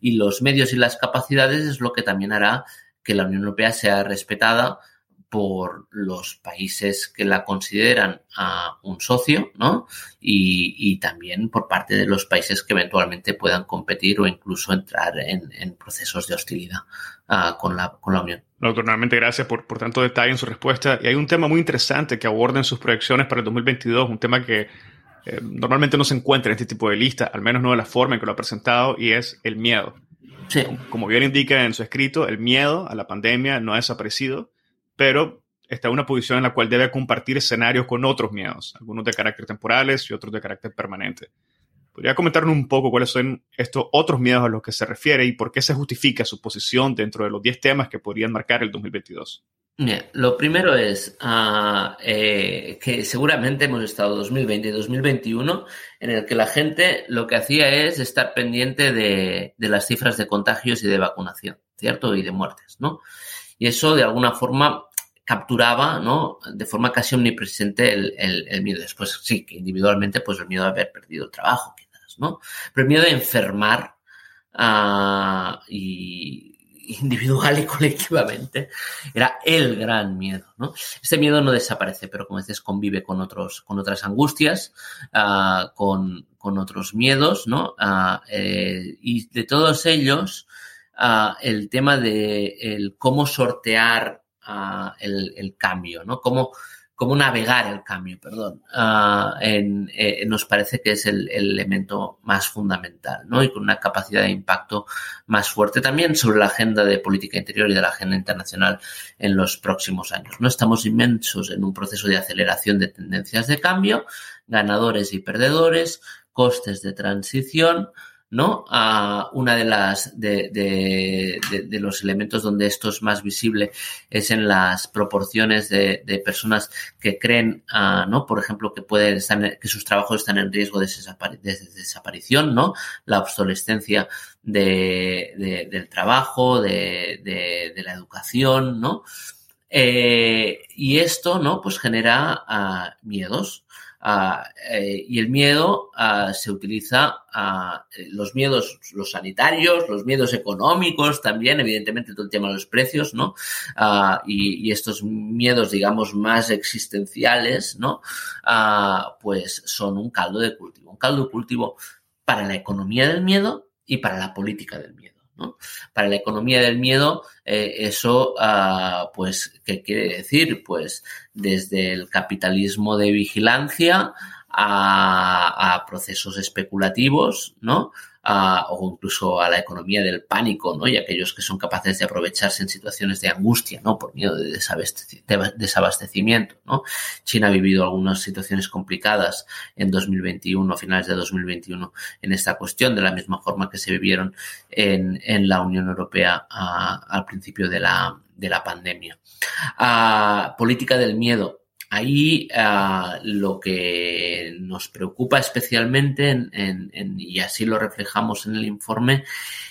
y los medios y las capacidades es lo que también hará que la Unión Europea sea respetada por los países que la consideran uh, un socio, ¿no? Y, y, también por parte de los países que eventualmente puedan competir o incluso entrar en, procesos de hostilidad uh, con, la, con la Unión. Doctor, nuevamente gracias por, por tanto detalle en su respuesta. Y hay un tema muy interesante que aborda en sus proyecciones para el 2022, un tema que eh, normalmente no se encuentra en este tipo de lista, al menos no de la forma en que lo ha presentado, y es el miedo. Sí. Como bien indica en su escrito, el miedo a la pandemia no ha desaparecido, pero está en una posición en la cual debe compartir escenarios con otros miedos, algunos de carácter temporales y otros de carácter permanente. ¿Podría comentarnos un poco cuáles son estos otros miedos a los que se refiere y por qué se justifica su posición dentro de los 10 temas que podrían marcar el 2022? Bien, lo primero es uh, que seguramente hemos estado 2020 y 2021 en el que la gente lo que hacía es estar pendiente de, las cifras de contagios y de vacunación, ¿cierto? Y de muertes, ¿no? Y eso de alguna forma capturaba, ¿no? De forma casi omnipresente el, miedo. Después sí, que individualmente, pues el miedo de haber perdido el trabajo, quizás, ¿no? Pero el miedo de enfermar y individual y colectivamente, era el gran miedo. Este miedo no desaparece, pero como dices, convive con, otros, con otras angustias, uh, con, otros miedos. Uh, eh, y de todos ellos, el tema de cómo sortear el, el, cambio, ¿no? Cómo, cómo navegar el cambio, perdón, en, eh, nos parece que es el, el, elemento más fundamental, ¿no? Y con una capacidad de impacto más fuerte también sobre la agenda de política interior y de la agenda internacional en los próximos años. No estamos inmensos en un proceso de aceleración de tendencias de cambio, ganadores y perdedores, costes de transición, ¿no? A una de las de, de, los elementos donde esto es más visible es en las proporciones de, personas que creen, uh, ¿no? Por ejemplo, que pueden estar, que sus trabajos están en riesgo de, desaparición, ¿no? La obsolescencia de, del trabajo, de, la educación, ¿no? Eh, y esto, ¿no? Pues genera uh, miedos, Ah, eh, y el miedo se utiliza, ah, los miedos, los sanitarios, los miedos económicos también, evidentemente todo el tema de los precios, ¿no? Y, y, estos miedos, digamos, más existenciales, ¿no? pues son un caldo de cultivo, un caldo de cultivo para la economía del miedo y para la política del miedo. Para la economía del miedo, eh, eso, uh, pues, ¿qué quiere decir? Pues desde el capitalismo de vigilancia a procesos especulativos, ¿no? O incluso a la economía del pánico, ¿no? Y aquellos que son capaces de aprovecharse en situaciones de angustia, ¿no? Por miedo de, desabastecimiento, ¿no? China ha vivido algunas situaciones complicadas en 2021, a finales de 2021, en esta cuestión, de la misma forma que se vivieron en, en la Unión Europea al principio de la, de la pandemia. política del miedo Ahí uh, lo que nos preocupa especialmente, en, en, y así lo reflejamos en el informe,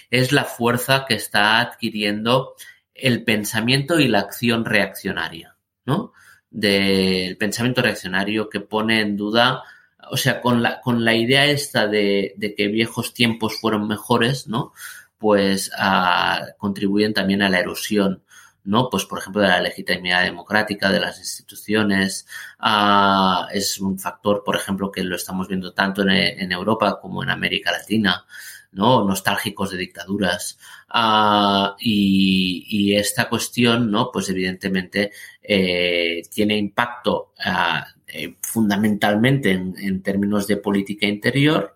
es la fuerza que está adquiriendo el pensamiento y la acción reaccionaria, ¿no? Del pensamiento reaccionario que pone en duda, o sea, con la, con la idea esta de, que viejos tiempos fueron mejores, ¿no? Pues uh, contribuyen también a la erosión ¿no? Pues, por ejemplo, de la legitimidad democrática de las instituciones. Uh, es un factor, por ejemplo, que lo estamos viendo tanto en, Europa como en América Latina, ¿no? Nostálgicos de dictaduras. Uh, y, esta cuestión, ¿no? Pues evidentemente eh, tiene impacto uh, fundamentalmente en, en términos de política interior,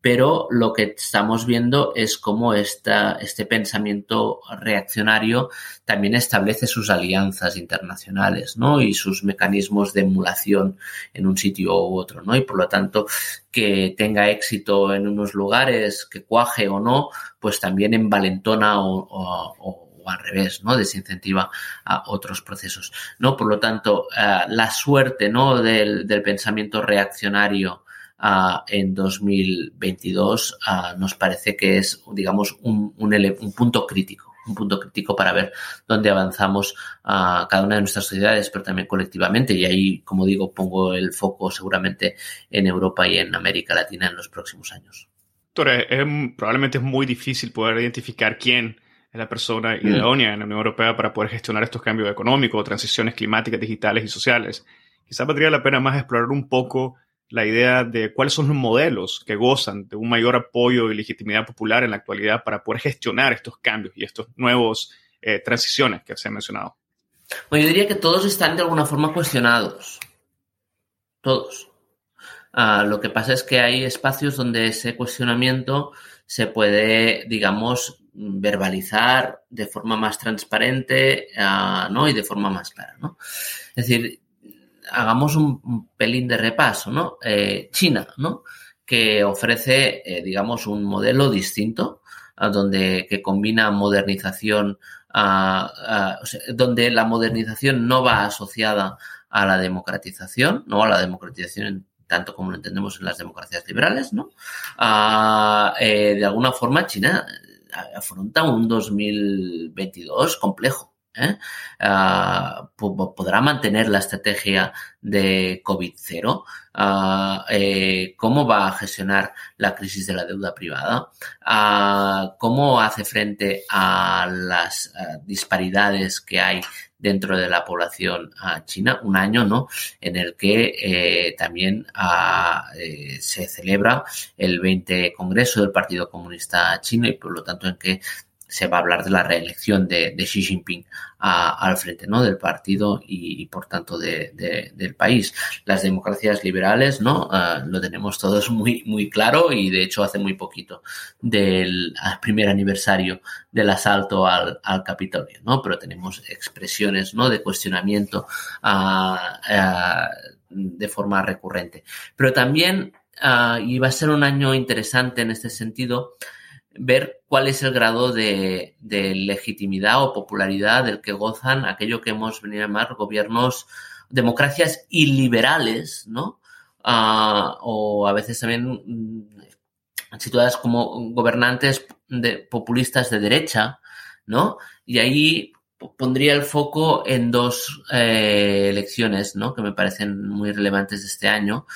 pero lo que estamos viendo es cómo esta, este pensamiento reaccionario también establece sus alianzas internacionales, ¿no? Y sus mecanismos de emulación en un sitio u otro, ¿no? Y por lo tanto, que tenga éxito en unos lugares, que cuaje o no, pues también envalentona o, o, al revés, ¿no? Desincentiva a otros procesos, ¿no? Por lo tanto, uh, la suerte, ¿no? Del pensamiento reaccionario uh, en 2022 uh, nos parece que es, digamos, un, un, un, punto crítico, un punto crítico para ver dónde avanzamos a cada una de nuestras sociedades, pero también colectivamente. Y ahí, como digo, pongo el foco seguramente en Europa y en América Latina en los próximos años. Doctor, es, probablemente es muy difícil poder identificar quién es la persona mm. idónea en la Unión Europea para poder gestionar estos cambios económicos, transiciones climáticas, digitales y sociales. Quizás valdría la pena más explorar un poco la idea de cuáles son los modelos que gozan de un mayor apoyo y legitimidad popular en la actualidad para poder gestionar estos cambios y estos nuevos eh, transiciones que se han mencionado. Bueno, yo diría que todos están de alguna forma cuestionados. Todos. Uh, lo que pasa es que hay espacios donde ese cuestionamiento se puede, digamos, verbalizar de forma más transparente uh, ¿no? y de forma más clara. ¿no? Es decir, hagamos un, pelín de repaso, ¿no? Eh, China, ¿no? Que ofrece, eh, digamos, un modelo distinto, donde que combina modernización, donde la modernización no va asociada a la democratización, no a la democratización tanto como lo entendemos en las democracias liberales, ¿no? Eh, de alguna forma, China afronta un 2022 complejo ¿eh? Ah, ¿Podrá mantener la estrategia de COVID-0? Ah, eh, ¿Cómo va a gestionar la crisis de la deuda privada? Ah, ¿Cómo hace frente a las disparidades que hay dentro de la población china, un año ¿no? en el que eh, también se celebra el 20 Congreso del Partido Comunista Chino y por lo tanto en que se va a hablar de la reelección de, Xi Jinping al frente ¿no? del partido y, por tanto del país. Las democracias liberales ¿no? Ah, lo tenemos todos muy, muy claro y de hecho hace muy poquito del primer aniversario del asalto al, Capitolio, ¿no? pero tenemos expresiones ¿no? de cuestionamiento ah, ah, de forma recurrente. Pero también, y va a ser un año interesante en este sentido, ver cuál es el grado de, legitimidad o popularidad del que gozan aquello que hemos venido a llamar gobiernos, democracias iliberales, ¿no? Ah, o a veces también mm, situadas como gobernantes de, populistas de derecha, ¿no? Y ahí pondría el foco en dos eh, elecciones, ¿no? Que me parecen muy relevantes este año.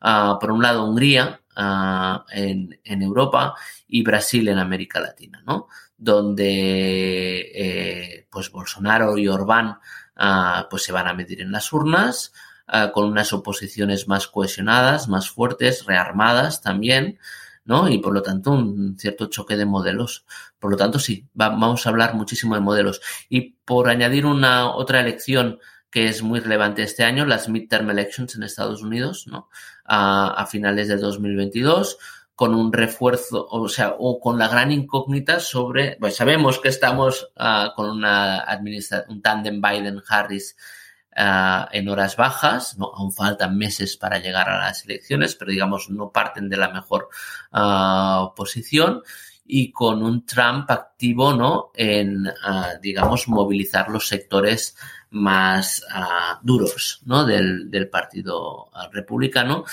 Ah, por un lado, Hungría, Ah, en, Europa y Brasil en América Latina, ¿no? Donde eh, pues Bolsonaro y Orbán ah, pues se van a medir en las urnas ah, con unas oposiciones más cohesionadas, más fuertes, rearmadas también, ¿no? Y por lo tanto un cierto choque de modelos. Por lo tanto, sí, vamos a hablar muchísimo de modelos. Y por añadir una otra elección que es muy relevante este año, las midterm elections en Estados Unidos, ¿no? A, finales de 2022 con un refuerzo, o sea, o con la gran incógnita sobre, pues sabemos que estamos ah, con una un tándem Biden-Harris ah, en horas bajas, aún faltan meses para llegar a las elecciones, pero digamos no parten de la mejor uh, posición y con un Trump activo, ¿no? En, digamos, movilizar los sectores más uh, duros ¿no? del, del, Partido Republicano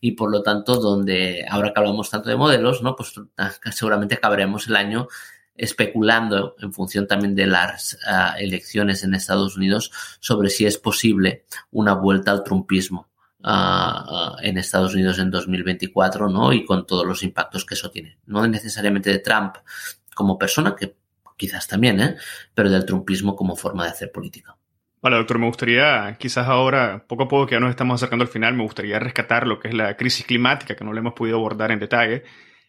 y por lo tanto donde ahora que hablamos tanto de modelos, ¿no? pues ah, seguramente acabaremos el año especulando en función también de las uh, elecciones en Estados Unidos sobre si es posible una vuelta al trumpismo uh, en Estados Unidos en 2024 ¿no? y con todos los impactos que eso tiene. No necesariamente de Trump como persona, que quizás también, ¿eh? pero del trumpismo como forma de hacer política. Vale, doctor, me gustaría, quizás ahora, poco a poco que ya nos estamos acercando al final, me gustaría rescatar lo que es la crisis climática, que no le hemos podido abordar en detalle,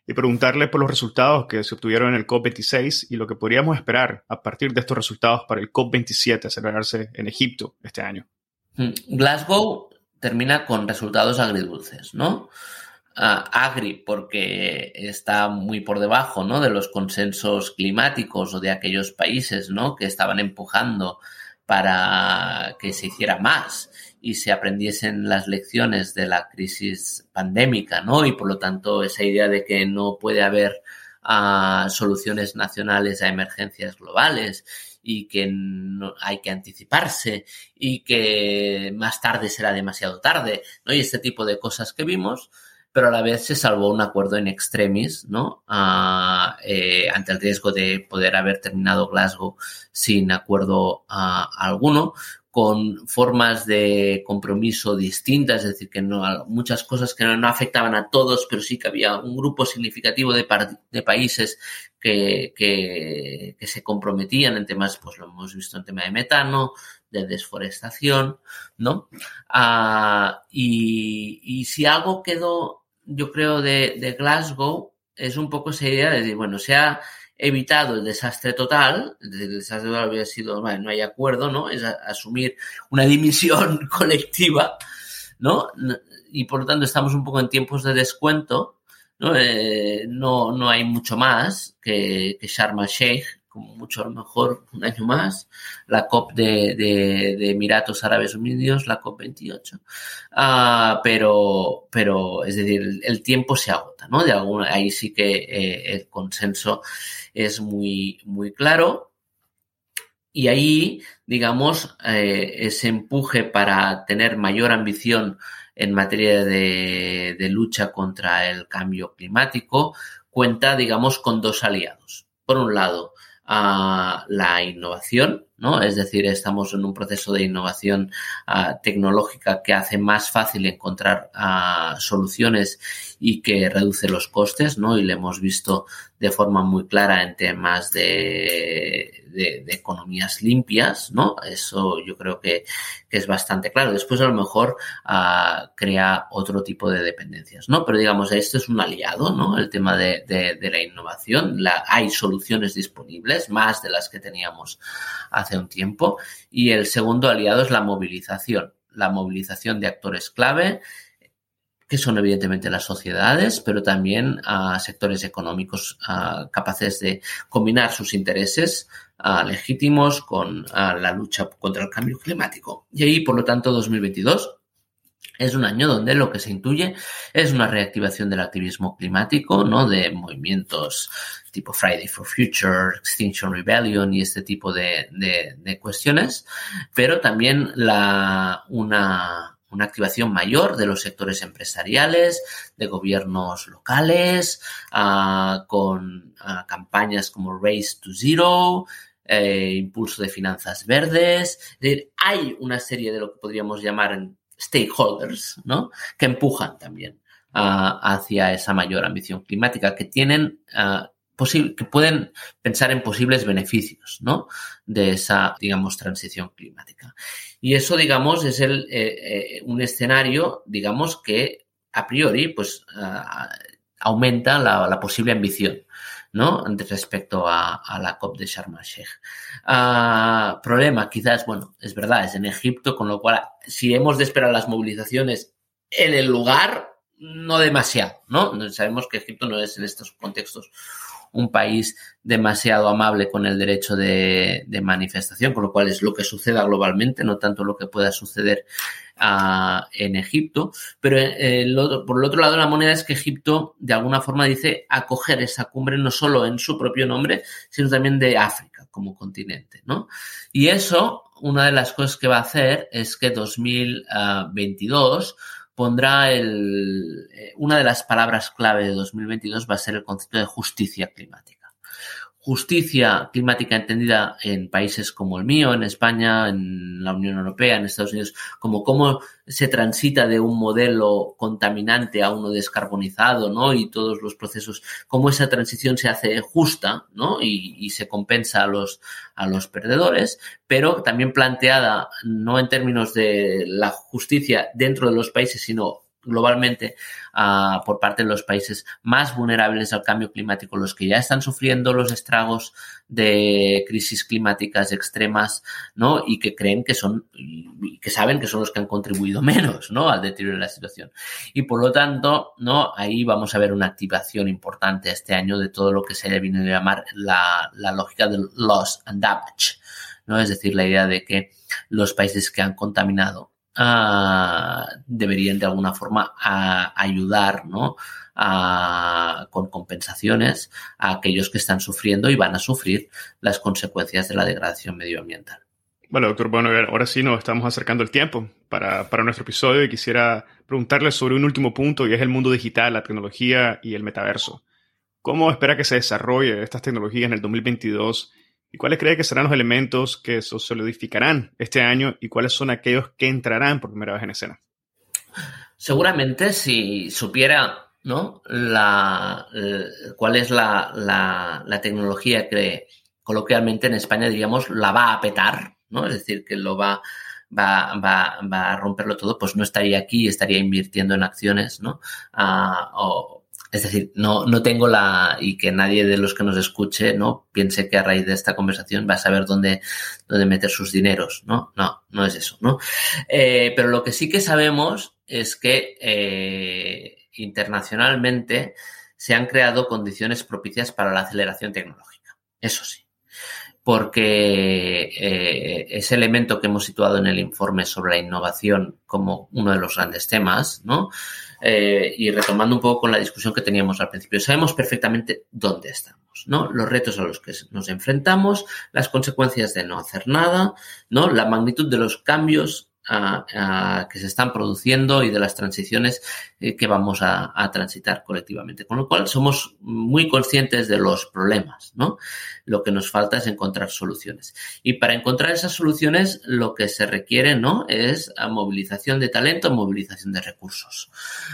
y preguntarle por los resultados que se obtuvieron en el COP26 y lo que podríamos esperar a partir de estos resultados para el COP27 a celebrarse en Egipto este año. Mm, Glasgow termina con resultados agridulces, ¿no? Uh, agri porque está muy por debajo ¿no? de los consensos climáticos o de aquellos países ¿no? que estaban empujando para que se hiciera más y se aprendiesen las lecciones de la crisis pandémica, ¿no? Y por lo tanto esa idea de que no puede haber uh, soluciones nacionales a emergencias globales y que hay que anticiparse y que más tarde será demasiado tarde, ¿no? Y este tipo de cosas que vimos, pero a la vez se salvó un acuerdo en extremis, ¿no? Ah, eh, ante el riesgo de poder haber terminado Glasgow sin acuerdo alguno, con formas de compromiso distintas, es decir, que no, muchas cosas que no, afectaban a todos, pero sí que había un grupo significativo de, países que, se comprometían en temas, pues lo hemos visto en tema de metano, de desforestación, ¿no? Ah, y si algo quedó yo creo, de, de Glasgow es un poco esa idea de decir, bueno, se ha evitado el desastre total, el desastre total había sido, bueno, no hay acuerdo, ¿no? Es asumir una dimisión colectiva, ¿no? Y por lo tanto estamos un poco en tiempos de descuento, ¿no? Eh, no, no hay mucho más que, que Sheikh, como mucho a lo mejor un año más, la COP de, de, Emiratos Árabes Unidos, la COP 28. Ah, pero, pero, es decir, el, tiempo se agota, ¿no? De alguna, ahí sí que eh, el consenso es muy, muy claro. Y ahí, digamos, eh, ese empuje para tener mayor ambición en materia de, de lucha contra el cambio climático cuenta, digamos, con dos aliados. Por un lado, a la innovación, ¿no? Es decir, estamos en un proceso de innovación uh, tecnológica que hace más fácil encontrar uh, soluciones y que reduce los costes, ¿no? Y lo hemos visto de forma muy clara en temas de, de, economías limpias, ¿no? Eso yo creo que, que, es bastante claro. Después a lo mejor uh, crea otro tipo de dependencias, ¿no? Pero digamos, esto es un aliado, ¿no? El tema de, de, de la innovación. La, hay soluciones disponibles, más de las que teníamos hace un tiempo. Y el segundo aliado es la movilización. La movilización de actores clave que son evidentemente las sociedades, pero también a sectores económicos capaces de combinar sus intereses legítimos con la lucha contra el cambio climático. Y ahí, por lo tanto, 2022 es un año donde lo que se intuye es una reactivación del activismo climático, ¿no? De movimientos tipo Friday for Future, Extinction Rebellion y este tipo de cuestiones, pero también la, una, una activación mayor de los sectores empresariales, de gobiernos locales, uh, con uh, campañas como Race to Zero, eh, impulso de finanzas verdes. De, hay una serie de lo que podríamos llamar stakeholders, ¿no? Que empujan también uh, hacia esa mayor ambición climática, que tienen que pueden pensar en posibles beneficios, ¿no? De esa, digamos, transición climática. Y eso, digamos, es el, eh, eh, un escenario, digamos, que a priori, pues, aumenta la, posible ambición, ¿no? Respecto a, la COP de Sharm el Sheikh. Uh, problema, quizás, bueno, es verdad, es en Egipto, con lo cual, si hemos de esperar las movilizaciones en el lugar, no demasiado, ¿no? Sabemos que Egipto no es en estos contextos un país demasiado amable con el derecho de, manifestación, con lo cual es lo que suceda globalmente, no tanto lo que pueda suceder uh, en Egipto. Pero eh, por el otro lado la moneda es que Egipto de alguna forma dice acoger esa cumbre no solo en su propio nombre, sino también de África como continente, ¿no? Y eso, una de las cosas que va a hacer es que 2022 pondrá el, eh, una de las palabras clave de 2022 va a ser el concepto de justicia climática justicia climática entendida en países como el mío, en España, en la Unión Europea, en Estados Unidos, como cómo se transita de un modelo contaminante a uno descarbonizado, ¿no? Y todos los procesos, cómo esa transición se hace justa, ¿no? Y, se compensa a los, a los perdedores, pero también planteada no en términos de la justicia dentro de los países, sino globalmente uh, por parte de los países más vulnerables al cambio climático, los que ya están sufriendo los estragos de crisis climáticas extremas, ¿no? Y que creen que son, y que saben que son los que han contribuido menos, ¿no? Al deterioro de la situación. Y por lo tanto, ¿no? Ahí vamos a ver una activación importante este año de todo lo que se ha venido a llamar la, la lógica del loss and damage, ¿no? Es decir, la idea de que los países que han contaminado deberían de alguna forma ayudar, ¿no? Con compensaciones a aquellos que están sufriendo y van a sufrir las consecuencias de la degradación medioambiental. Bueno, doctor, bueno, ahora sí nos estamos acercando el tiempo para, para nuestro episodio y quisiera preguntarle sobre un último punto y es el mundo digital, la tecnología y el metaverso. ¿Cómo espera que se desarrolle estas tecnologías en el 2022 ¿Y cuáles cree que serán los elementos que se solidificarán este año y cuáles son aquellos que entrarán por primera vez en escena? Seguramente si supiera ¿no? la, cuál es la, la, tecnología que coloquialmente en España diríamos la va a petar, ¿no? es decir, que lo va, va, va, va a romperlo todo, pues no estaría aquí, estaría invirtiendo en acciones ¿no? Uh, o, es decir, no, no tengo la, y que nadie de los que nos escuche, ¿no? Piense que a raíz de esta conversación va a saber dónde, dónde meter sus dineros, ¿no? No, no es eso, ¿no? Eh, pero lo que sí que sabemos es que eh, internacionalmente se han creado condiciones propicias para la aceleración tecnológica. Eso sí. Porque eh, ese elemento que hemos situado en el informe sobre la innovación como uno de los grandes temas, ¿no? Eh, y retomando un poco con la discusión que teníamos al principio, sabemos perfectamente dónde estamos, ¿no? Los retos a los que nos enfrentamos, las consecuencias de no hacer nada, ¿no? La magnitud de los cambios uh, uh, que se están produciendo y de las transiciones eh, que vamos a, transitar colectivamente. Con lo cual somos muy conscientes de los problemas, ¿no? Lo que nos falta es encontrar soluciones. Y para encontrar esas soluciones lo que se requiere, ¿no? Es movilización de talento, movilización de recursos.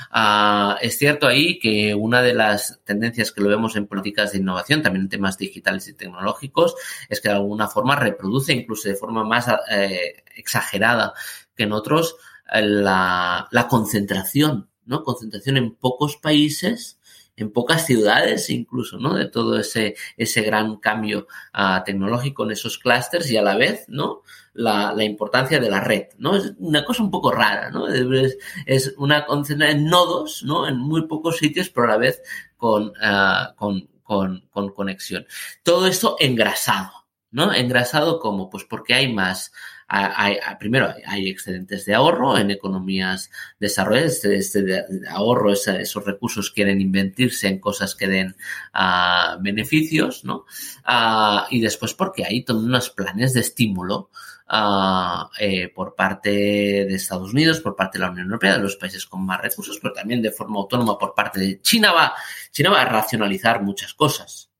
Ah, es cierto ahí que una de las tendencias que lo vemos en políticas de innovación, también en temas digitales y tecnológicos, es que de alguna forma reproduce, incluso de forma más eh, exagerada que en otros, eh, la concentración ¿no? Concentración en pocos países, en pocas ciudades incluso, ¿no? De todo ese, ese gran cambio uh, tecnológico en esos clústeres y a la vez, ¿no? La, la, importancia de la red, ¿no? Es una cosa un poco rara, ¿no? Es, una concentración en nodos, ¿no? En muy pocos sitios, pero a la vez con, uh, con, con, con conexión. Todo esto engrasado, ¿no? Engrasado como, pues porque hay más, primero hay excedentes de ahorro en economías desarrolladas, este, este ahorro, esos recursos quieren invertirse en cosas que den uh, beneficios, ¿no? Uh, y después porque hay todos unos planes de estímulo Uh, por parte de Estados Unidos, por parte de la Unión Europea, de los países con más recursos, pero también de forma autónoma por parte de China. Va, China va a racionalizar muchas cosas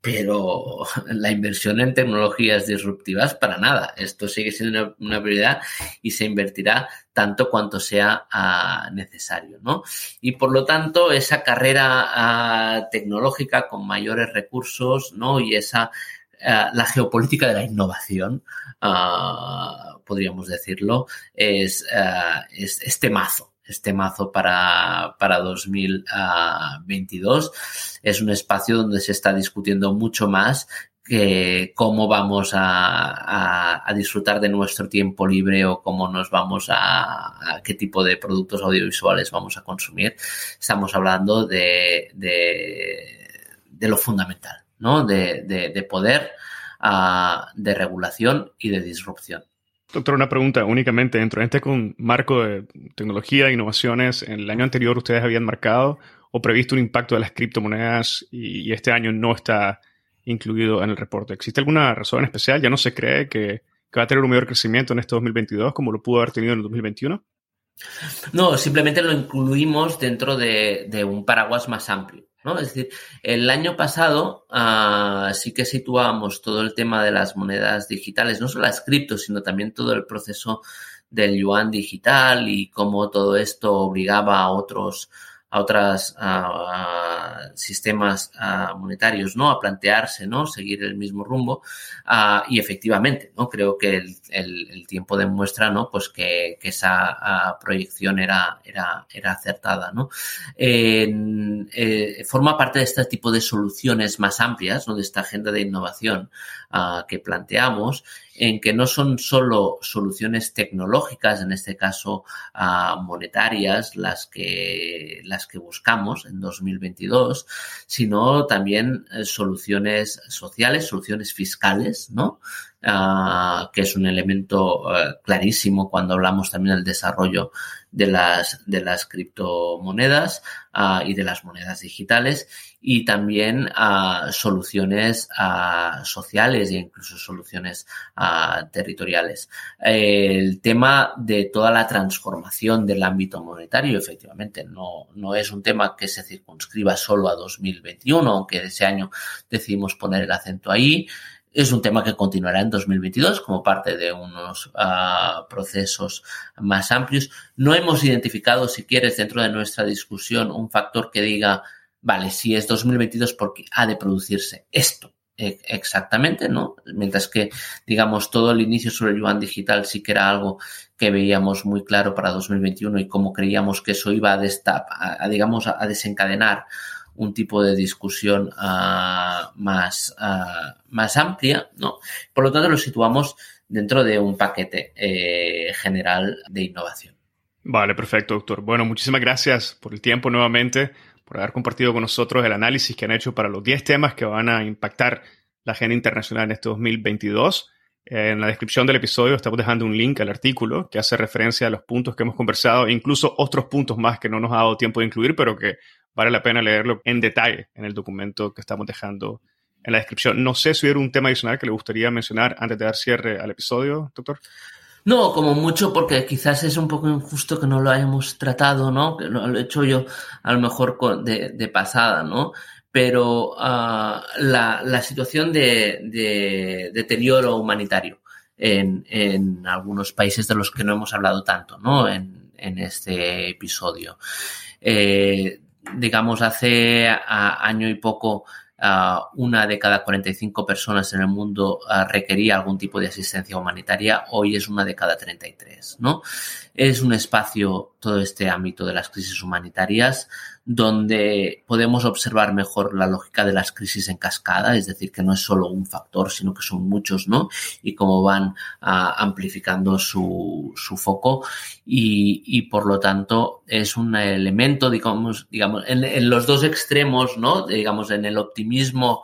pero la inversión en tecnologías disruptivas para nada. Esto sigue siendo una, prioridad y se invertirá tanto cuanto sea uh, necesario, ¿no? Y por lo tanto, esa carrera uh, tecnológica con mayores recursos, ¿no? Y esa uh, la geopolítica de la innovación, podríamos decirlo, es, es, es temazo este mazo para, para 2022. Es un espacio donde se está discutiendo mucho más que cómo vamos a, a, disfrutar de nuestro tiempo libre o cómo nos vamos a, a, qué tipo de productos audiovisuales vamos a consumir. Estamos hablando de, de, de lo fundamental, ¿no? De, de, de poder, uh, de regulación y de disrupción. Doctor, una pregunta únicamente dentro de este con marco de tecnología e innovaciones. En el año anterior ustedes habían marcado o previsto un impacto de las criptomonedas y, este año no está incluido en el reporte. ¿Existe alguna razón especial? ¿Ya no se cree que, va a tener un mayor crecimiento en este 2022 como lo pudo haber tenido en el 2021? No, simplemente lo incluimos dentro de un paraguas más amplio. ¿No? Es decir, el año pasado uh, sí que situábamos todo el tema de las monedas digitales, no solo las criptos, sino también todo el proceso del yuan digital y cómo todo esto obligaba a otros a otros sistemas monetarios, ¿no? A plantearse, ¿no? Seguir el mismo rumbo. y efectivamente, ¿no? Creo que el, el, tiempo demuestra, ¿no? Pues que, que esa proyección era, era, era acertada, ¿no? Eh, forma parte de este tipo de soluciones más amplias, ¿no? De esta agenda de innovación que planteamos en que no son solo soluciones tecnológicas, en este caso uh, monetarias, las que, las que buscamos en 2022, sino también eh, soluciones sociales, soluciones fiscales, ¿no? Uh, que es un elemento uh, clarísimo cuando hablamos también del desarrollo de las, de las criptomonedas uh, y de las monedas digitales y también soluciones sociales e incluso soluciones territoriales. El tema de toda la transformación del ámbito monetario, efectivamente, no, no es un tema que se circunscriba solo a 2021, aunque ese año decidimos poner el acento ahí. Es un tema que continuará en 2022 como parte de unos uh, procesos más amplios. No hemos identificado, si quieres, dentro de nuestra discusión, un factor que diga, vale, si es 2022 porque ha de producirse esto e, exactamente, ¿no? Mientras que, digamos, todo el inicio sobre yuan digital sí que era algo que veíamos muy claro para 2021 y como creíamos que eso iba a, destap a digamos, a desencadenar un tipo de discusión uh, más, uh, más amplia, ¿no? Por lo tanto, lo situamos dentro de un paquete eh, general de innovación. Vale, perfecto, doctor. Bueno, muchísimas gracias por el tiempo nuevamente, por haber compartido con nosotros el análisis que han hecho para los 10 temas que van a impactar la agenda internacional en este 2022. En la descripción del episodio estamos dejando un link al artículo que hace referencia a los puntos que hemos conversado e incluso otros puntos más que no nos ha dado tiempo de incluir, pero que vale la pena leerlo en detalle en el documento que estamos dejando en la descripción. No sé si hubiera un tema adicional que le gustaría mencionar antes de dar cierre al episodio, doctor. No, como mucho, porque quizás es un poco injusto que no lo hayamos tratado, ¿no? Que lo, he hecho yo a lo mejor de, pasada, ¿no? Pero uh, la, la, situación de, de, deterioro humanitario en, en, algunos países de los que no hemos hablado tanto, ¿no? En, en este episodio. Eh, digamos, hace año y poco una de cada 45 personas en el mundo requería algún tipo de asistencia humanitaria, hoy es una de cada 33, ¿no? Es un espacio, todo este ámbito de las crisis humanitarias, donde podemos observar mejor la lógica de las crisis en cascada, es decir, que no es solo un factor, sino que son muchos, ¿no? Y cómo van ah, amplificando su, su foco y, por lo tanto es un elemento, digamos, digamos en, los dos extremos, ¿no? Digamos, en el optimismo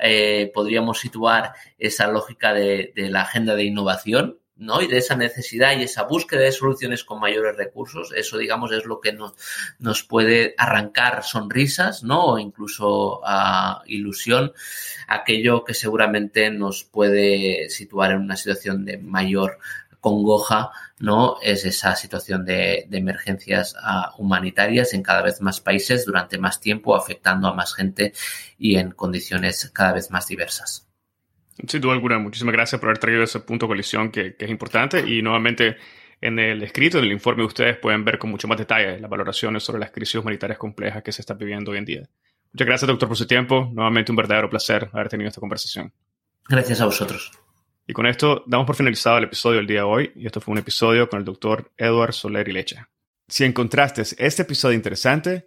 eh, podríamos situar esa lógica de la agenda de innovación, ¿no? Y de esa necesidad y esa búsqueda de soluciones con mayores recursos, eso, digamos, es lo que nos, nos puede arrancar sonrisas, ¿no? O incluso uh, ilusión, aquello que seguramente nos puede situar en una situación de mayor congoja, ¿no? Es esa situación de, emergencias uh, humanitarias en cada vez más países durante más tiempo, afectando a más gente y en condiciones cada vez más diversas. Sin duda alguna, muchísimas gracias por haber traído ese punto de colisión que, es importante y nuevamente en el escrito, en el informe de ustedes pueden ver con mucho más detalle las valoraciones sobre las crisis humanitarias complejas que se están viviendo hoy en día. Muchas gracias, doctor, por su tiempo. Nuevamente un verdadero placer haber tenido esta conversación. Gracias a vosotros. Y con esto damos por finalizado el episodio del día de hoy y esto fue un episodio con el doctor Edward Soler y Leche. Si encontraste este episodio interesante,